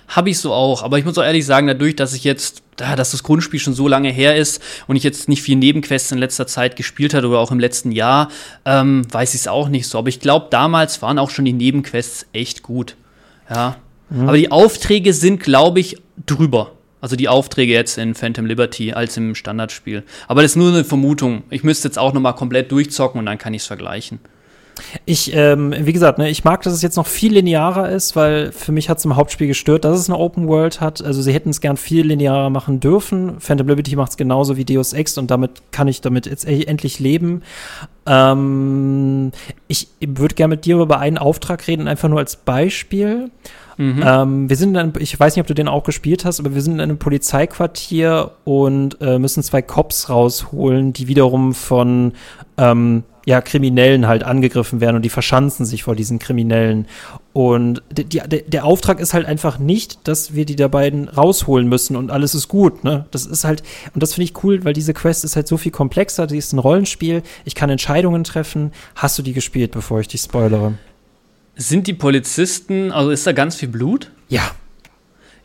Habe ich so auch, aber ich muss auch ehrlich sagen, dadurch, dass ich jetzt, dass das Grundspiel schon so lange her ist und ich jetzt nicht viel Nebenquests in letzter Zeit gespielt habe oder auch im letzten Jahr, ähm, weiß ich es auch nicht so. Aber ich glaube, damals waren auch schon die Nebenquests echt gut. Ja. Mhm. Aber die Aufträge sind, glaube ich, drüber. Also die Aufträge jetzt in Phantom Liberty als im Standardspiel. Aber das ist nur eine Vermutung. Ich müsste jetzt auch noch mal komplett durchzocken und dann kann ich es vergleichen. Ich, ähm, wie gesagt, ne, ich mag, dass es jetzt noch viel linearer ist, weil für mich hat es im Hauptspiel gestört, dass es eine Open World hat. Also sie hätten es gern viel linearer machen dürfen. Phantom Liberty macht es genauso wie Deus Ex und damit kann ich damit jetzt e-, endlich leben. Ähm, ich würde gerne mit dir über einen Auftrag reden, einfach nur als Beispiel. Mhm. Ähm, wir sind in einem, ich weiß nicht, ob du den auch gespielt hast, aber wir sind in einem Polizeiquartier und äh, müssen zwei Cops rausholen, die wiederum von ähm, ja, Kriminellen halt angegriffen werden und die verschanzen sich vor diesen Kriminellen. Und die, die, der Auftrag ist halt einfach nicht, dass wir die da beiden rausholen müssen und alles ist gut, ne? Das ist halt, und das finde ich cool, weil diese Quest ist halt so viel komplexer, die ist ein Rollenspiel, ich kann Entscheidungen treffen. Hast du die gespielt, bevor ich dich spoilere? Sind die Polizisten, also ist da ganz viel Blut? Ja,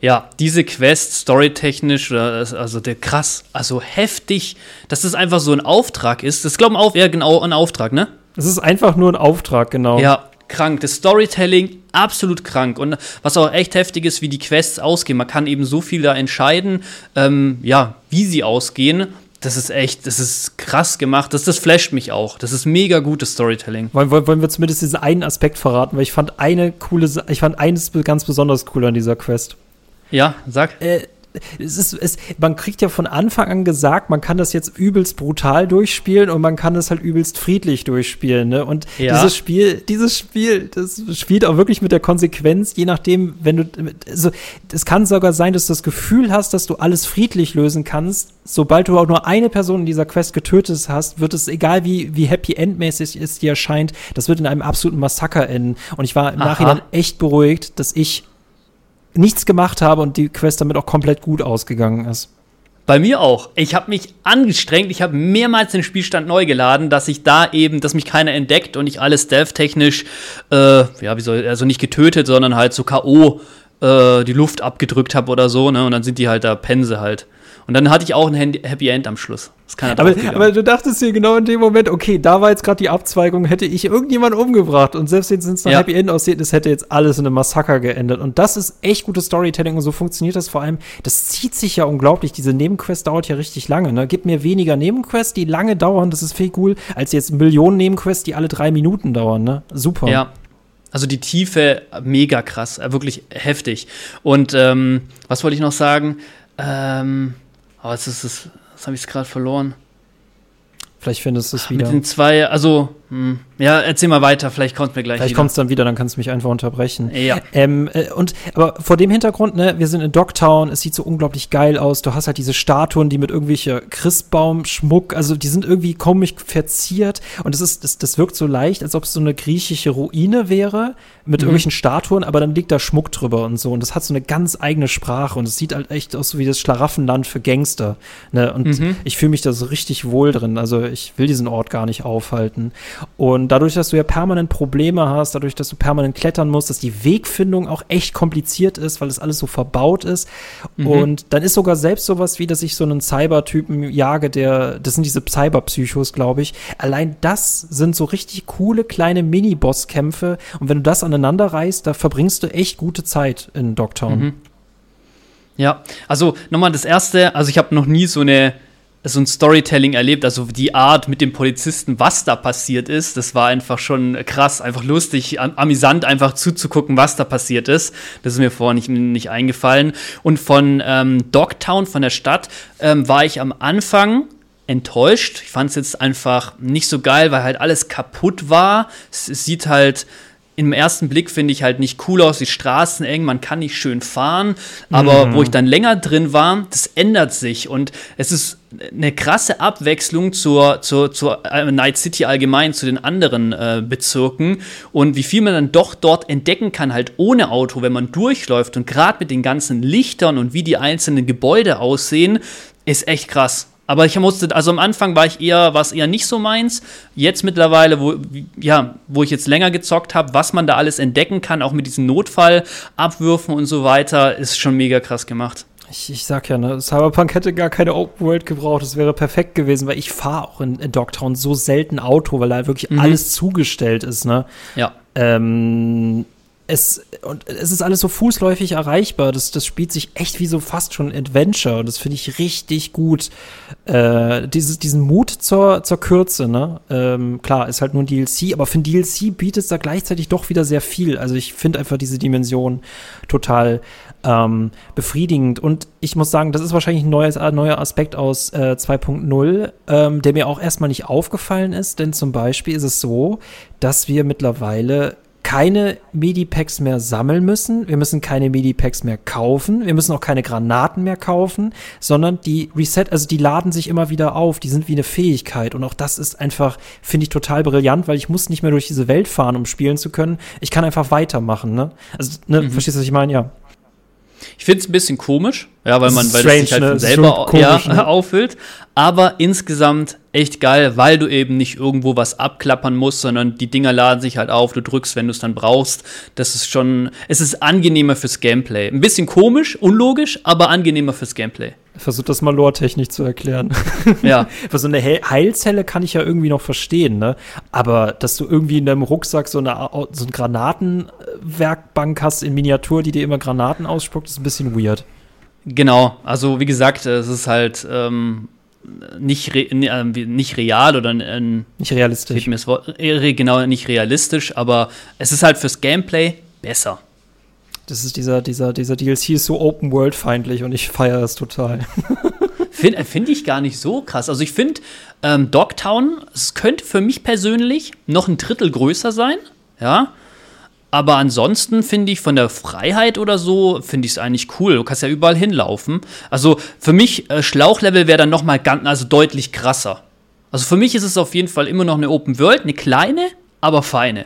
ja, diese Quest, storytechnisch, also der krass, also heftig, dass das einfach so ein Auftrag ist. Das glauben auch, ja, genau, ein Auftrag, ne? Es ist einfach nur ein Auftrag, genau. Ja, krank. Das Storytelling absolut krank. Und was auch echt heftig ist, wie die Quests ausgehen. Man kann eben so viel da entscheiden, ähm, ja, wie sie ausgehen. Das ist echt, das ist krass gemacht. Das, das flasht mich auch. Das ist mega gutes Storytelling. Wollen, wollen wir zumindest diesen einen Aspekt verraten? Weil ich fand eine coole, ich fand eines ganz besonders cool an dieser Quest. Ja, sag. Äh, es ist, es, man kriegt ja von Anfang an gesagt, man kann das jetzt übelst brutal durchspielen und man kann das halt übelst friedlich durchspielen. Ne? Und ja. dieses Spiel, dieses Spiel, das spielt auch wirklich mit der Konsequenz, je nachdem, wenn du, also es kann sogar sein, dass du das Gefühl hast, dass du alles friedlich lösen kannst. Sobald du auch nur eine Person in dieser Quest getötet hast, wird es, egal wie, wie happy endmäßig es dir erscheint, das wird in einem absoluten Massaker enden. Und ich war im Aha. Nachhinein echt beruhigt, dass ich nichts gemacht habe und die Quest damit auch komplett gut ausgegangen ist. Bei mir auch. Ich habe mich angestrengt, ich habe mehrmals den Spielstand neu geladen, dass ich da eben, dass mich keiner entdeckt und ich alles stealth-technisch, äh, ja, wie soll, also nicht getötet, sondern halt so K.O. Äh, die Luft abgedrückt habe oder so, ne? Und dann sind die halt da Pense halt. Und dann hatte ich auch ein Happy End am Schluss. aber, aber du dachtest dir genau in dem Moment, okay, da war jetzt gerade die Abzweigung, hätte ich irgendjemanden umgebracht und selbst wenn es nach ja. Happy End aussieht, es hätte jetzt alles in einem Massaker geendet. Und das ist echt gutes Storytelling und so funktioniert das vor allem. Das zieht sich ja unglaublich. Diese Nebenquest dauert ja richtig lange. Ne? Gib mir weniger Nebenquests, die lange dauern, das ist viel cool, als jetzt Millionen Nebenquests, die alle drei Minuten dauern. Ne? Super. Ja, also die Tiefe mega krass, äh, wirklich heftig. Und ähm, was wollte ich noch sagen? Ähm, aber jetzt ist es, das habe ich gerade verloren. Vielleicht findest du es wieder. Mit den zwei, also, hm, ja, erzähl mal weiter, vielleicht kommt mir gleich Vielleicht kommt es dann wieder, dann kannst du mich einfach unterbrechen. Ja. Ähm, äh, und, aber vor dem Hintergrund, ne, wir sind in Dogtown, es sieht so unglaublich geil aus. Du hast halt diese Statuen, die mit irgendwelcher Christbaum-Schmuck, also die sind irgendwie komisch verziert. Und das ist, das, das wirkt so leicht, als ob es so eine griechische Ruine wäre mit mhm. irgendwelchen Statuen, aber dann liegt da Schmuck drüber und so. Und das hat so eine ganz eigene Sprache und es sieht halt echt aus so wie das Schlaraffenland für Gangster. Ne? Und mhm. ich fühle mich da so richtig wohl drin. Also ich will diesen Ort gar nicht aufhalten. Und dadurch, dass du ja permanent Probleme hast, dadurch, dass du permanent klettern musst, dass die Wegfindung auch echt kompliziert ist, weil das alles so verbaut ist. Mhm. Und dann ist sogar selbst sowas wie, dass ich so einen Cyber-Typen jage, der, das sind diese Cyber-Psychos, glaube ich. Allein das sind so richtig coole kleine Mini-Boss-Kämpfe. Und wenn du das an aneinander reißt, da verbringst du echt gute Zeit in Dogtown. Mhm. Ja, also nochmal das erste, also ich habe noch nie so eine so ein Storytelling erlebt, also die Art mit dem Polizisten, was da passiert ist, das war einfach schon krass, einfach lustig, am amüsant einfach zuzugucken, was da passiert ist. Das ist mir vorher nicht, nicht eingefallen. Und von ähm, Dogtown, von der Stadt, ähm, war ich am Anfang enttäuscht. Ich fand es jetzt einfach nicht so geil, weil halt alles kaputt war. Es, es sieht halt im ersten Blick finde ich halt nicht cool aus, die Straßen eng, man kann nicht schön fahren, aber mhm. wo ich dann länger drin war, das ändert sich und es ist eine krasse Abwechslung zur, zur, zur äh, Night City allgemein, zu den anderen äh, Bezirken und wie viel man dann doch dort entdecken kann, halt ohne Auto, wenn man durchläuft und gerade mit den ganzen Lichtern und wie die einzelnen Gebäude aussehen, ist echt krass. Aber ich musste, also am Anfang war ich eher, was eher nicht so meins. Jetzt mittlerweile, wo, ja, wo ich jetzt länger gezockt habe, was man da alles entdecken kann, auch mit diesen Notfallabwürfen und so weiter, ist schon mega krass gemacht. Ich, ich sag ja, ne, Cyberpunk hätte gar keine Open World gebraucht. Das wäre perfekt gewesen, weil ich fahre auch in, in Dogtown so selten Auto, weil da wirklich mhm. alles zugestellt ist, ne? Ja. Ähm, es, und es ist alles so fußläufig erreichbar. Das, das spielt sich echt wie so fast schon Adventure. Und das finde ich richtig gut. Äh, dieses, diesen Mut zur, zur Kürze, ne? Ähm, klar, ist halt nur ein DLC, aber für ein DLC bietet es da gleichzeitig doch wieder sehr viel. Also ich finde einfach diese Dimension total ähm, befriedigend. Und ich muss sagen, das ist wahrscheinlich ein neues, neuer Aspekt aus äh, 2.0, ähm, der mir auch erstmal nicht aufgefallen ist. Denn zum Beispiel ist es so, dass wir mittlerweile keine Medipacks mehr sammeln müssen, wir müssen keine Medipacks mehr kaufen, wir müssen auch keine Granaten mehr kaufen, sondern die Reset, also die laden sich immer wieder auf, die sind wie eine Fähigkeit und auch das ist einfach, finde ich total brillant, weil ich muss nicht mehr durch diese Welt fahren, um spielen zu können. Ich kann einfach weitermachen, ne? Also, ne, mhm. verstehst du, was ich meine? Ja. Ich finde es ein bisschen komisch, ja, weil man, weil strange, es sich halt ne? selber komisch, ja, ne? auffüllt. Aber insgesamt echt geil, weil du eben nicht irgendwo was abklappern musst, sondern die Dinger laden sich halt auf, du drückst, wenn du es dann brauchst. Das ist schon, es ist angenehmer fürs Gameplay. Ein bisschen komisch, unlogisch, aber angenehmer fürs Gameplay. Versuch das mal lore-technisch zu erklären. Ja. Weil so eine Heilzelle kann ich ja irgendwie noch verstehen, ne? Aber dass du irgendwie in deinem Rucksack so eine, so eine Granatenwerkbank hast in Miniatur, die dir immer Granaten ausspuckt, ist ein bisschen weird. Genau, also wie gesagt, es ist halt ähm, nicht, re äh, nicht real oder äh, nicht realistisch. Mir das Wort, äh, genau, nicht realistisch, aber es ist halt fürs Gameplay besser. Das ist dieser, dieser, dieser DLC ist so Open World feindlich und ich feiere es total. Finde find ich gar nicht so krass. Also ich finde, ähm, Dogtown, es könnte für mich persönlich noch ein Drittel größer sein. Ja. Aber ansonsten finde ich von der Freiheit oder so, finde ich es eigentlich cool. Du kannst ja überall hinlaufen. Also für mich, äh, Schlauchlevel wäre dann noch mal ganz, also deutlich krasser. Also für mich ist es auf jeden Fall immer noch eine Open World, eine kleine, aber feine.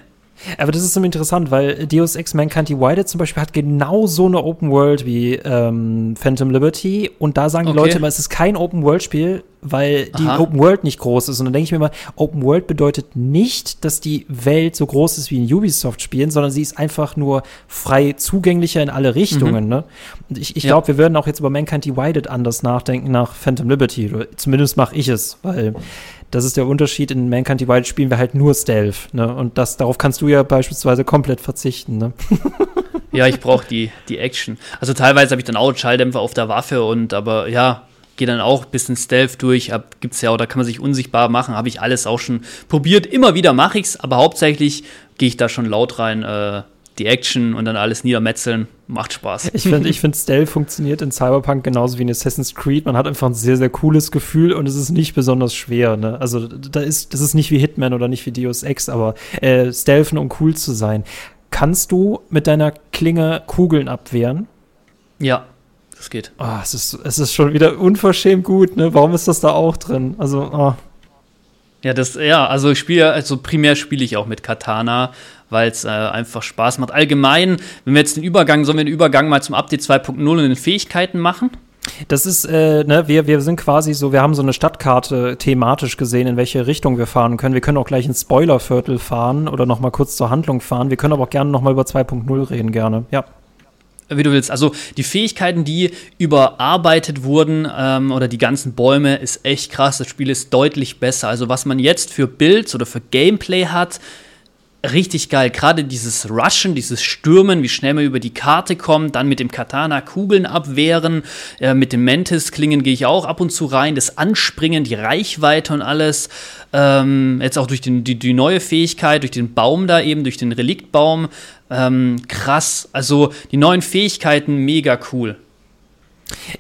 Aber das ist so interessant, weil Deus Ex Mankind Divided zum Beispiel hat genau so eine Open World wie ähm, Phantom Liberty und da sagen die Leute immer, es ist kein Open World Spiel, weil die Aha. Open World nicht groß ist. Und dann denke ich mir mal, Open World bedeutet nicht, dass die Welt so groß ist wie in Ubisoft-Spielen, sondern sie ist einfach nur frei zugänglicher in alle Richtungen. Mhm. Ne? Und ich, ich ja. glaube, wir würden auch jetzt über Mankind Divided anders nachdenken nach Phantom Liberty. Zumindest mache ich es, weil das ist der Unterschied. In Mankind Divided spielen wir halt nur Stealth. Ne? Und das, darauf kannst du ja beispielsweise komplett verzichten. Ne? ja, ich brauche die, die Action. Also teilweise habe ich dann auch Schalldämpfer auf der Waffe und aber ja, gehe dann auch ein bisschen Stealth durch. Gibt es ja, oder kann man sich unsichtbar machen. Habe ich alles auch schon probiert. Immer wieder mache ich es, aber hauptsächlich gehe ich da schon laut rein. Äh, die Action und dann alles niedermetzeln. Macht Spaß. Ich finde, ich find, Stealth funktioniert in Cyberpunk genauso wie in Assassin's Creed. Man hat einfach ein sehr, sehr cooles Gefühl und es ist nicht besonders schwer. Ne? Also, da ist, das ist nicht wie Hitman oder nicht wie Deus Ex, aber äh, Stealthen, um cool zu sein. Kannst du mit deiner Klinge Kugeln abwehren? Ja, das geht. Oh, es, ist, es ist schon wieder unverschämt gut, ne? Warum ist das da auch drin? Also, oh. Ja, das, ja, also ich spiele, also primär spiele ich auch mit Katana, weil es äh, einfach Spaß macht. Allgemein, wenn wir jetzt den Übergang, sollen wir den Übergang mal zum Update 2.0 und den Fähigkeiten machen? Das ist, äh, ne, wir, wir sind quasi so, wir haben so eine Stadtkarte thematisch gesehen, in welche Richtung wir fahren können. Wir können auch gleich ins Spoilerviertel fahren oder noch mal kurz zur Handlung fahren. Wir können aber auch gerne noch mal über 2.0 reden, gerne, ja wie du willst. Also die Fähigkeiten, die überarbeitet wurden ähm, oder die ganzen Bäume, ist echt krass. Das Spiel ist deutlich besser. Also was man jetzt für Builds oder für Gameplay hat, richtig geil. Gerade dieses Rushen, dieses Stürmen, wie schnell man über die Karte kommt, dann mit dem Katana Kugeln abwehren, äh, mit dem Mantis-Klingen gehe ich auch ab und zu rein, das Anspringen, die Reichweite und alles. Ähm, jetzt auch durch den, die, die neue Fähigkeit, durch den Baum da eben, durch den Reliktbaum. Ähm, krass. Also die neuen Fähigkeiten, mega cool.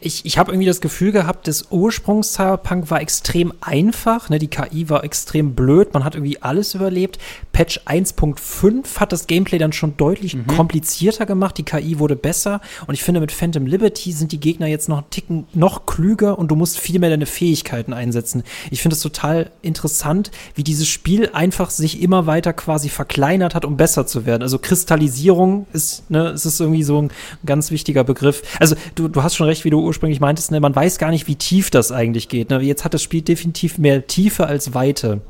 Ich, ich habe irgendwie das Gefühl gehabt, das Ursprungs-Cyberpunk war extrem einfach. Ne? Die KI war extrem blöd. Man hat irgendwie alles überlebt. Patch 1.5 hat das Gameplay dann schon deutlich mhm. komplizierter gemacht. Die KI wurde besser. Und ich finde, mit Phantom Liberty sind die Gegner jetzt noch einen Ticken noch klüger und du musst viel mehr deine Fähigkeiten einsetzen. Ich finde es total interessant, wie dieses Spiel einfach sich immer weiter quasi verkleinert hat, um besser zu werden. Also Kristallisierung ist, ne, es ist irgendwie so ein ganz wichtiger Begriff. Also du, du hast schon recht, wie du ursprünglich meintest, ne, man weiß gar nicht, wie tief das eigentlich geht. Ne? Jetzt hat das Spiel definitiv mehr Tiefe als Weite.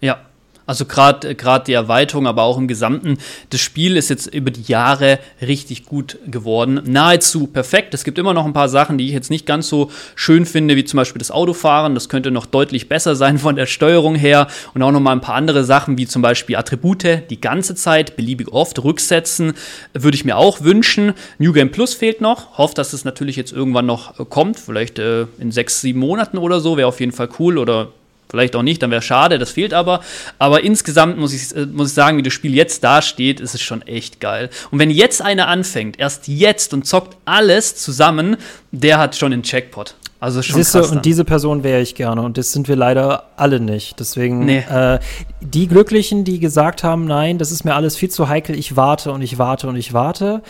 Ja, also gerade gerade die Erweiterung, aber auch im Gesamten. Das Spiel ist jetzt über die Jahre richtig gut geworden. Nahezu perfekt. Es gibt immer noch ein paar Sachen, die ich jetzt nicht ganz so schön finde, wie zum Beispiel das Autofahren. Das könnte noch deutlich besser sein von der Steuerung her. Und auch noch mal ein paar andere Sachen, wie zum Beispiel Attribute die ganze Zeit beliebig oft rücksetzen, würde ich mir auch wünschen. New Game Plus fehlt noch. Hoffe, dass es natürlich jetzt irgendwann noch kommt. Vielleicht äh, in sechs, sieben Monaten oder so. Wäre auf jeden Fall cool. Oder Vielleicht auch nicht, dann wäre schade, das fehlt aber. Aber insgesamt muss ich, äh, muss ich sagen, wie das Spiel jetzt dasteht, ist es schon echt geil. Und wenn jetzt einer anfängt, erst jetzt und zockt alles zusammen, der hat schon den Jackpot. Also schon Siehste, krass. Und diese Person wäre ich gerne. Und das sind wir leider alle nicht. Deswegen, nee. äh, die Glücklichen, die gesagt haben, nein, das ist mir alles viel zu heikel, ich warte und ich warte und ich warte.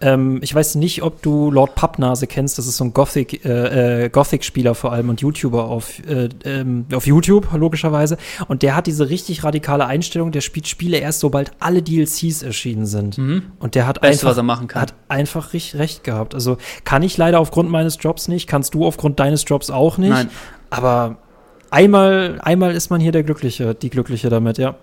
Ähm, ich weiß nicht, ob du Lord Pappnase kennst. Das ist so ein Gothic, äh, äh, Gothic-Spieler vor allem und YouTuber auf, äh, ähm, auf YouTube, logischerweise. Und der hat diese richtig radikale Einstellung, der spielt Spiele erst, sobald alle DLCs erschienen sind. Mhm. Und der hat Beste, einfach, hat einfach recht gehabt. Also kann ich leider aufgrund meines Jobs nicht, kannst du aufgrund deines Jobs auch nicht. Nein. Aber einmal, einmal ist man hier der Glückliche, die Glückliche damit, ja.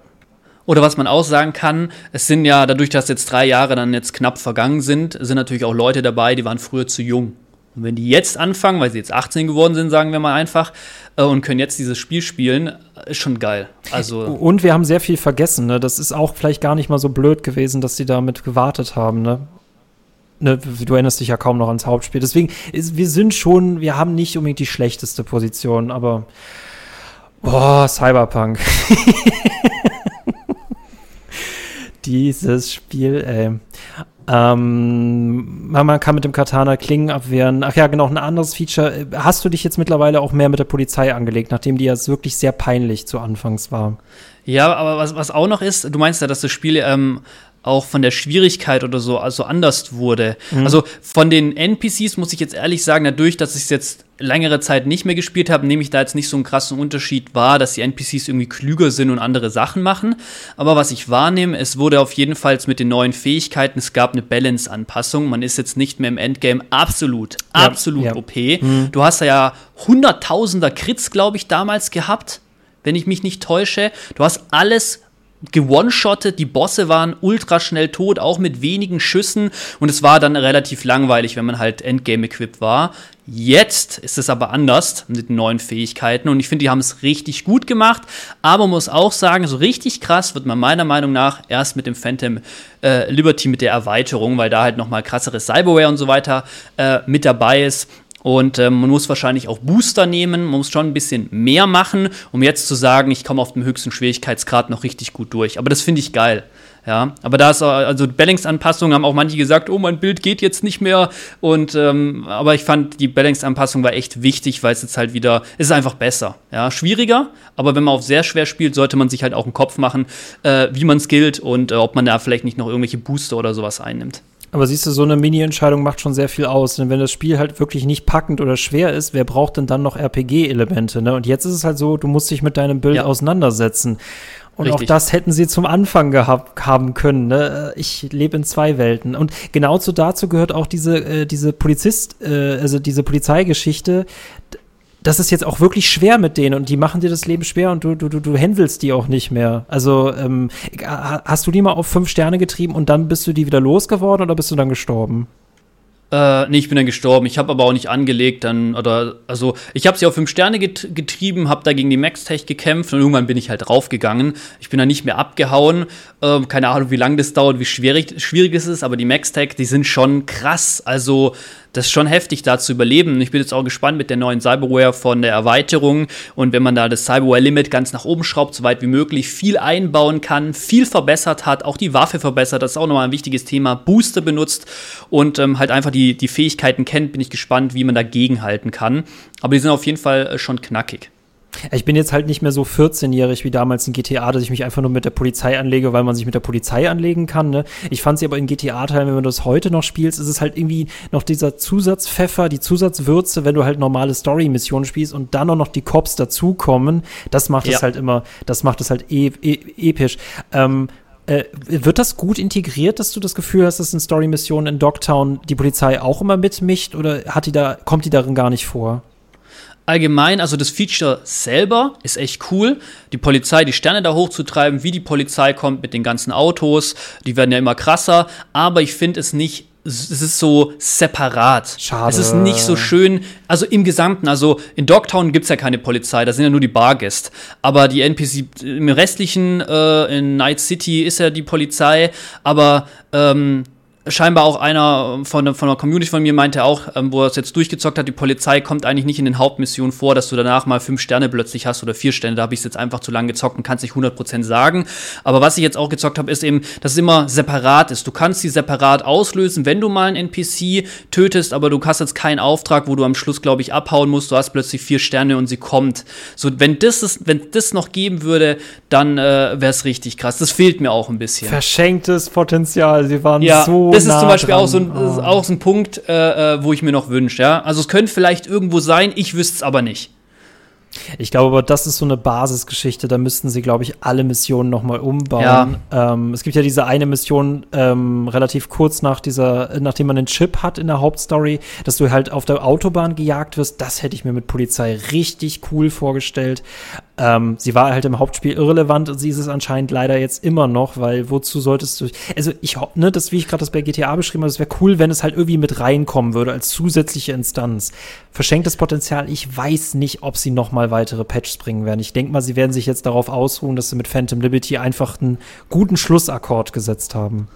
Oder was man auch sagen kann, es sind ja, dadurch, dass jetzt drei Jahre dann jetzt knapp vergangen sind, sind natürlich auch Leute dabei, die waren früher zu jung. Und wenn die jetzt anfangen, weil sie jetzt 18 geworden sind, sagen wir mal einfach, äh, und können jetzt dieses Spiel spielen, ist schon geil. Also und wir haben sehr viel vergessen. Ne? Das ist auch vielleicht gar nicht mal so blöd gewesen, dass sie damit gewartet haben. Ne? Ne, du erinnerst dich ja kaum noch ans Hauptspiel. Deswegen, ist, wir sind schon, wir haben nicht unbedingt die schlechteste Position, aber boah, Cyberpunk. Dieses Spiel, ey. Ähm, man kann mit dem Katana Klingen abwehren. Ach ja, genau, ein anderes Feature. Hast du dich jetzt mittlerweile auch mehr mit der Polizei angelegt, nachdem die ja wirklich sehr peinlich zu Anfangs war? Ja, aber was, was auch noch ist, du meinst ja, dass das Spiel ähm, auch von der Schwierigkeit oder so also anders wurde. Mhm. Also von den NPCs muss ich jetzt ehrlich sagen, dadurch, dass ich es jetzt längere Zeit nicht mehr gespielt habe, nehme ich da jetzt nicht so einen krassen Unterschied wahr, dass die NPCs irgendwie klüger sind und andere Sachen machen. Aber was ich wahrnehme, es wurde auf jeden Fall mit den neuen Fähigkeiten, es gab eine Balance-Anpassung. Man ist jetzt nicht mehr im Endgame absolut, ja, absolut ja. OP. Mhm. Du hast ja hunderttausender Crits, glaube ich, damals gehabt wenn ich mich nicht täusche. Du hast alles gewone-shottet, die Bosse waren ultra schnell tot, auch mit wenigen Schüssen. Und es war dann relativ langweilig, wenn man halt Endgame-equipped war. Jetzt ist es aber anders mit neuen Fähigkeiten. Und ich finde, die haben es richtig gut gemacht, aber muss auch sagen, so richtig krass wird man meiner Meinung nach erst mit dem Phantom äh, Liberty mit der Erweiterung, weil da halt nochmal krasseres Cyberware und so weiter äh, mit dabei ist und ähm, man muss wahrscheinlich auch Booster nehmen, man muss schon ein bisschen mehr machen, um jetzt zu sagen, ich komme auf dem höchsten Schwierigkeitsgrad noch richtig gut durch. Aber das finde ich geil. Ja, aber da ist also Balance-Anpassungen haben auch manche gesagt, oh, mein Bild geht jetzt nicht mehr. Und ähm, aber ich fand die Balance-Anpassung war echt wichtig, weil es jetzt halt wieder, es ist einfach besser. Ja, schwieriger, aber wenn man auf sehr schwer spielt, sollte man sich halt auch einen Kopf machen, äh, wie man skillt und äh, ob man da vielleicht nicht noch irgendwelche Booster oder sowas einnimmt. Aber siehst du, so eine Mini-Entscheidung macht schon sehr viel aus. Denn wenn das Spiel halt wirklich nicht packend oder schwer ist, wer braucht denn dann noch RPG-Elemente? Ne? Und jetzt ist es halt so, du musst dich mit deinem Bild ja. auseinandersetzen. Und Richtig. auch das hätten sie zum Anfang gehabt haben können. Ne? Ich lebe in zwei Welten. Und genau dazu gehört auch diese, äh, diese Polizist, äh, also diese Polizeigeschichte das ist jetzt auch wirklich schwer mit denen und die machen dir das Leben schwer und du, du, du, du händelst die auch nicht mehr. Also ähm, hast du die mal auf fünf Sterne getrieben und dann bist du die wieder losgeworden oder bist du dann gestorben? Äh, nee, ich bin dann gestorben. Ich habe aber auch nicht angelegt dann oder also ich habe sie auf fünf Sterne get getrieben, habe da gegen die Max-Tech gekämpft und irgendwann bin ich halt draufgegangen. Ich bin da nicht mehr abgehauen. Ähm, keine Ahnung, wie lange das dauert, wie schwierig, schwierig es ist, aber die Max-Tech, die sind schon krass. Also das ist schon heftig, da zu überleben. Ich bin jetzt auch gespannt mit der neuen Cyberware von der Erweiterung. Und wenn man da das Cyberware-Limit ganz nach oben schraubt, so weit wie möglich, viel einbauen kann, viel verbessert hat, auch die Waffe verbessert, das ist auch nochmal ein wichtiges Thema, Booster benutzt und ähm, halt einfach die, die Fähigkeiten kennt, bin ich gespannt, wie man dagegen halten kann. Aber die sind auf jeden Fall äh, schon knackig. Ich bin jetzt halt nicht mehr so 14-jährig wie damals in GTA, dass ich mich einfach nur mit der Polizei anlege, weil man sich mit der Polizei anlegen kann. Ne? Ich fand sie aber in GTA-Teilen, wenn man das heute noch spielst, ist es halt irgendwie noch dieser Zusatzpfeffer, die Zusatzwürze, wenn du halt normale Story-Missionen spielst und dann auch noch die Cops dazukommen. Das macht es halt immer, das macht es halt e e episch. Ähm, äh, wird das gut integriert, dass du das Gefühl hast, dass in Story-Missionen in Dogtown die Polizei auch immer mitmischt oder hat die da, kommt die darin gar nicht vor? Allgemein, also das Feature selber ist echt cool. Die Polizei, die Sterne da hochzutreiben, wie die Polizei kommt mit den ganzen Autos, die werden ja immer krasser, aber ich finde es nicht es ist so separat. Schade. Es ist nicht so schön, also im Gesamten, also in Dogtown gibt es ja keine Polizei, da sind ja nur die Bargäste. Aber die NPC im restlichen, äh, in Night City ist ja die Polizei, aber ähm, scheinbar auch einer von, von einer Community von mir meinte auch, ähm, wo er es jetzt durchgezockt hat, die Polizei kommt eigentlich nicht in den Hauptmissionen vor, dass du danach mal fünf Sterne plötzlich hast oder vier Sterne. Da habe ich es jetzt einfach zu lange gezockt und kann es nicht 100% sagen. Aber was ich jetzt auch gezockt habe, ist eben, dass es immer separat ist. Du kannst sie separat auslösen, wenn du mal einen NPC tötest, aber du hast jetzt keinen Auftrag, wo du am Schluss, glaube ich, abhauen musst. Du hast plötzlich vier Sterne und sie kommt. So, wenn das, ist, wenn das noch geben würde, dann äh, wäre es richtig krass. Das fehlt mir auch ein bisschen. Verschenktes Potenzial. Sie waren ja, so. Das ist zum Beispiel dran. auch so, ein, oh. auch so ein Punkt, äh, äh, wo ich mir noch wünsche. Ja? Also es könnte vielleicht irgendwo sein, ich wüsste es aber nicht. Ich glaube aber, das ist so eine Basisgeschichte. Da müssten sie, glaube ich, alle Missionen nochmal umbauen. Ja. Ähm, es gibt ja diese eine Mission ähm, relativ kurz nach dieser, nachdem man einen Chip hat in der Hauptstory, dass du halt auf der Autobahn gejagt wirst. Das hätte ich mir mit Polizei richtig cool vorgestellt. Ähm, sie war halt im Hauptspiel irrelevant und sie ist es anscheinend leider jetzt immer noch, weil wozu solltest du. Also ich hoffe, ne, das, wie ich gerade das bei GTA beschrieben habe, es wäre cool, wenn es halt irgendwie mit reinkommen würde als zusätzliche Instanz. Verschenktes Potenzial, ich weiß nicht, ob sie noch mal weitere Patches bringen werden. Ich denke mal, sie werden sich jetzt darauf ausruhen, dass sie mit Phantom Liberty einfach einen guten Schlussakkord gesetzt haben.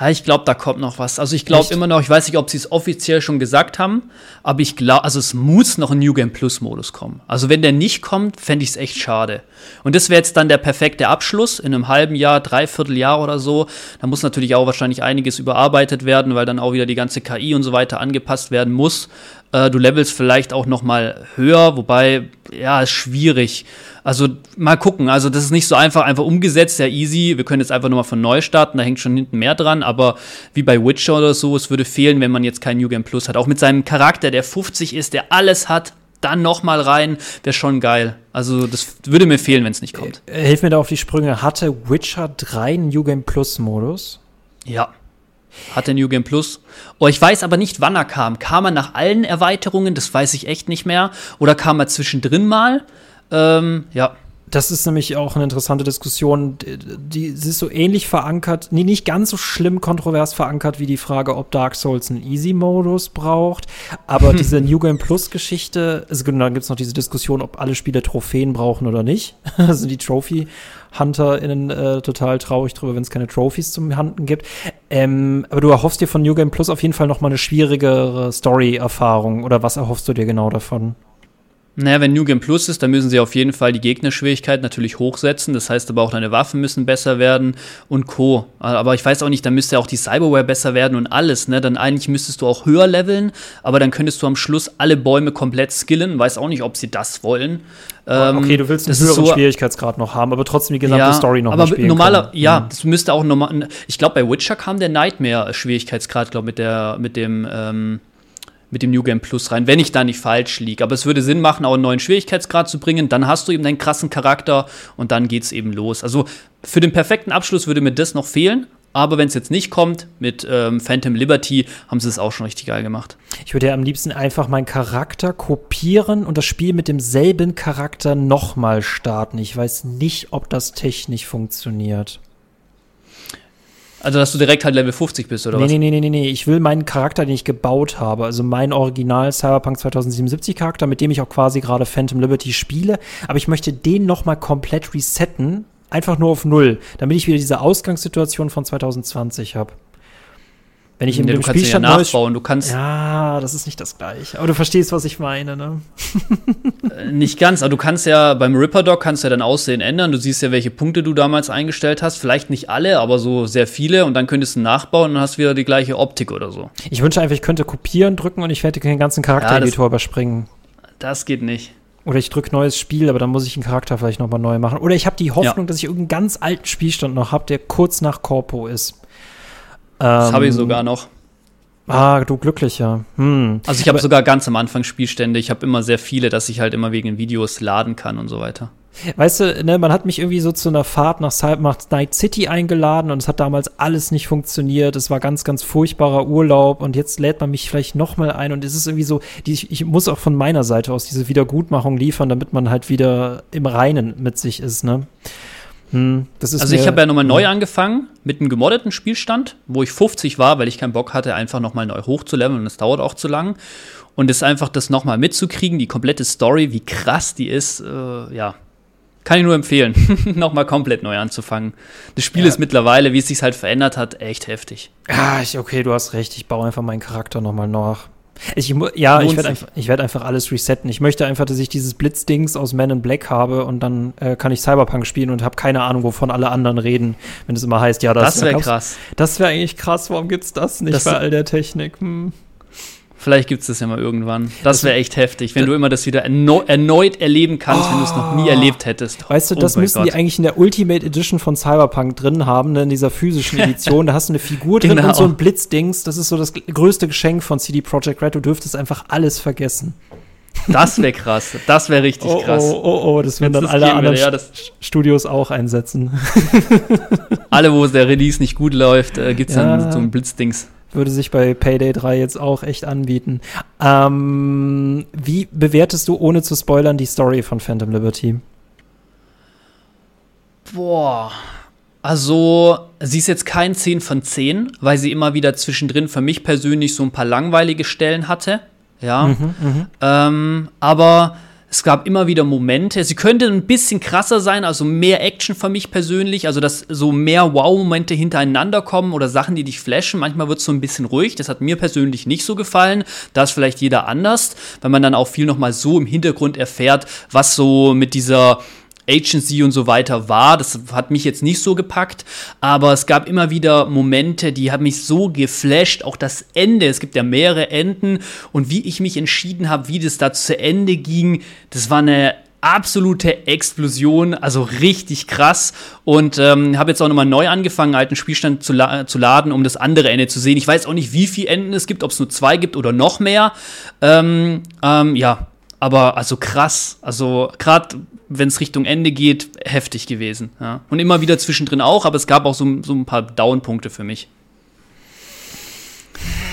Ja, ich glaube, da kommt noch was. Also ich glaube immer noch, ich weiß nicht, ob sie es offiziell schon gesagt haben, aber ich glaube, also es muss noch ein New Game Plus Modus kommen. Also wenn der nicht kommt, fände ich es echt schade. Und das wäre jetzt dann der perfekte Abschluss in einem halben Jahr, dreiviertel Jahr oder so. Da muss natürlich auch wahrscheinlich einiges überarbeitet werden, weil dann auch wieder die ganze KI und so weiter angepasst werden muss. Äh, du levelst vielleicht auch noch mal höher, wobei, ja, ist schwierig. Also mal gucken. Also das ist nicht so einfach, einfach umgesetzt, sehr easy. Wir können jetzt einfach nur mal von neu starten, da hängt schon hinten mehr dran. Aber wie bei Witcher oder so, es würde fehlen, wenn man jetzt kein New Game Plus hat. Auch mit seinem Charakter, der 50 ist, der alles hat, dann noch mal rein, wäre schon geil. Also das würde mir fehlen, wenn es nicht kommt. Äh, hilf mir da auf die Sprünge. Hatte Witcher 3 einen New Game Plus Modus? Ja. Hatte New Game Plus. Oh, ich weiß aber nicht, wann er kam. Kam er nach allen Erweiterungen? Das weiß ich echt nicht mehr. Oder kam er zwischendrin mal? Ähm, ja. Das ist nämlich auch eine interessante Diskussion. Die, sie ist so ähnlich verankert, nee, nicht ganz so schlimm kontrovers verankert wie die Frage, ob Dark Souls einen Easy-Modus braucht. Aber diese New Game Plus-Geschichte, also genau, dann gibt es noch diese Diskussion, ob alle Spiele Trophäen brauchen oder nicht. also die Trophy-HunterInnen äh, total traurig drüber, wenn es keine Trophies zum Handen gibt. Ähm, aber du erhoffst dir von New Game Plus auf jeden Fall noch mal eine schwierigere Story-Erfahrung. Oder was erhoffst du dir genau davon? Naja, wenn New Game Plus ist, dann müssen sie auf jeden Fall die Gegnerschwierigkeit natürlich hochsetzen. Das heißt aber auch, deine Waffen müssen besser werden und Co. Aber ich weiß auch nicht, dann müsste auch die Cyberware besser werden und alles. Ne? Dann eigentlich müsstest du auch höher leveln, aber dann könntest du am Schluss alle Bäume komplett skillen. Weiß auch nicht, ob sie das wollen. Ähm, okay, du willst einen höheren so, Schwierigkeitsgrad noch haben, aber trotzdem die gesamte ja, Story noch aber spielen normaler, können. Ja, mhm. das müsste auch normal. Ich glaube, bei Witcher kam der Nightmare-Schwierigkeitsgrad, glaube mit der mit dem ähm, mit dem New Game Plus rein, wenn ich da nicht falsch liege. Aber es würde Sinn machen, auch einen neuen Schwierigkeitsgrad zu bringen. Dann hast du eben deinen krassen Charakter und dann geht's eben los. Also für den perfekten Abschluss würde mir das noch fehlen. Aber wenn es jetzt nicht kommt, mit ähm, Phantom Liberty, haben sie es auch schon richtig geil gemacht. Ich würde ja am liebsten einfach meinen Charakter kopieren und das Spiel mit demselben Charakter nochmal starten. Ich weiß nicht, ob das technisch funktioniert. Also, dass du direkt halt Level 50 bist, oder nee, was? Nee, nee, nee, nee, nee. Ich will meinen Charakter, den ich gebaut habe, also mein Original Cyberpunk 2077 Charakter, mit dem ich auch quasi gerade Phantom Liberty spiele, aber ich möchte den nochmal komplett resetten, einfach nur auf Null, damit ich wieder diese Ausgangssituation von 2020 habe. Wenn ich in ja, dem Spielstand ja nachbauen, du kannst ja, das ist nicht das gleiche. Aber du verstehst, was ich meine, ne? Äh, nicht ganz, aber du kannst ja beim Ripper Dog kannst ja dein Aussehen ändern. Du siehst ja, welche Punkte du damals eingestellt hast. Vielleicht nicht alle, aber so sehr viele. Und dann könntest du nachbauen und hast wieder die gleiche Optik oder so. Ich wünsche einfach, ich könnte kopieren drücken und ich werde den ganzen Charaktereditor ja, überspringen. Das geht nicht. Oder ich drücke neues Spiel, aber dann muss ich einen Charakter vielleicht nochmal neu machen. Oder ich habe die Hoffnung, ja. dass ich irgendeinen ganz alten Spielstand noch habe, der kurz nach Corpo ist das habe ich ähm, sogar noch. Ah, du glücklicher. Hm. Also ich habe sogar ganz am Anfang Spielstände. Ich habe immer sehr viele, dass ich halt immer wegen Videos laden kann und so weiter. Weißt du, ne, man hat mich irgendwie so zu einer Fahrt nach, nach Night City eingeladen und es hat damals alles nicht funktioniert. Es war ganz, ganz furchtbarer Urlaub und jetzt lädt man mich vielleicht noch mal ein und es ist irgendwie so, die, ich muss auch von meiner Seite aus diese Wiedergutmachung liefern, damit man halt wieder im Reinen mit sich ist, ne? Hm, also ich habe ja nochmal neu angefangen mit einem gemoddeten Spielstand, wo ich 50 war, weil ich keinen Bock hatte, einfach nochmal neu hochzuleveln und es dauert auch zu lang. Und es einfach das nochmal mitzukriegen, die komplette Story, wie krass die ist, äh, ja, Kann ich nur empfehlen, nochmal komplett neu anzufangen. Das Spiel ja. ist mittlerweile, wie es sich halt verändert hat, echt heftig. Ja, ich, okay, du hast recht. Ich baue einfach meinen Charakter nochmal nach. Ich, ja, ich werde einfach, werd einfach alles resetten. Ich möchte einfach, dass ich dieses Blitzdings aus Man in Black habe und dann äh, kann ich Cyberpunk spielen und habe keine Ahnung, wovon alle anderen reden, wenn es immer heißt, ja, das, das wäre krass. Das wäre eigentlich krass. Warum gibt's das nicht das bei all der Technik? Hm. Vielleicht gibt es das ja mal irgendwann. Das wäre echt heftig, wenn du immer das wieder erneu erneut erleben kannst, oh. wenn du es noch nie oh. erlebt hättest. Weißt du, oh das müssen Gott. die eigentlich in der Ultimate Edition von Cyberpunk drin haben, ne, in dieser physischen Edition. da hast du eine Figur drin genau. und so ein Blitzdings. Das ist so das größte Geschenk von CD Projekt Red. Du dürftest einfach alles vergessen. Das wäre krass. Das wäre richtig oh, krass. Oh, oh, oh, das werden dann alle anderen ja, Studios auch einsetzen. alle, wo der Release nicht gut läuft, äh, gibt es ja. dann so ein Blitzdings würde sich bei Payday 3 jetzt auch echt anbieten. Ähm, wie bewertest du, ohne zu spoilern, die Story von Phantom Liberty? Boah. Also, sie ist jetzt kein 10 von 10, weil sie immer wieder zwischendrin für mich persönlich so ein paar langweilige Stellen hatte. Ja. Mhm, mhm. ähm, aber es gab immer wieder Momente. Sie könnte ein bisschen krasser sein, also mehr Action für mich persönlich, also dass so mehr Wow-Momente hintereinander kommen oder Sachen, die dich flashen. Manchmal wird es so ein bisschen ruhig. Das hat mir persönlich nicht so gefallen. Da ist vielleicht jeder anders, weil man dann auch viel nochmal so im Hintergrund erfährt, was so mit dieser Agency und so weiter war. Das hat mich jetzt nicht so gepackt, aber es gab immer wieder Momente, die haben mich so geflasht. Auch das Ende, es gibt ja mehrere Enden und wie ich mich entschieden habe, wie das da zu Ende ging, das war eine absolute Explosion, also richtig krass. Und ähm, habe jetzt auch nochmal neu angefangen, alten Spielstand zu, la zu, laden, um das andere Ende zu sehen. Ich weiß auch nicht, wie viele Enden es gibt, ob es nur zwei gibt oder noch mehr. Ähm, ähm, ja, aber also krass. Also gerade wenn es Richtung Ende geht, heftig gewesen. Ja. Und immer wieder zwischendrin auch, aber es gab auch so, so ein paar Down-Punkte für mich.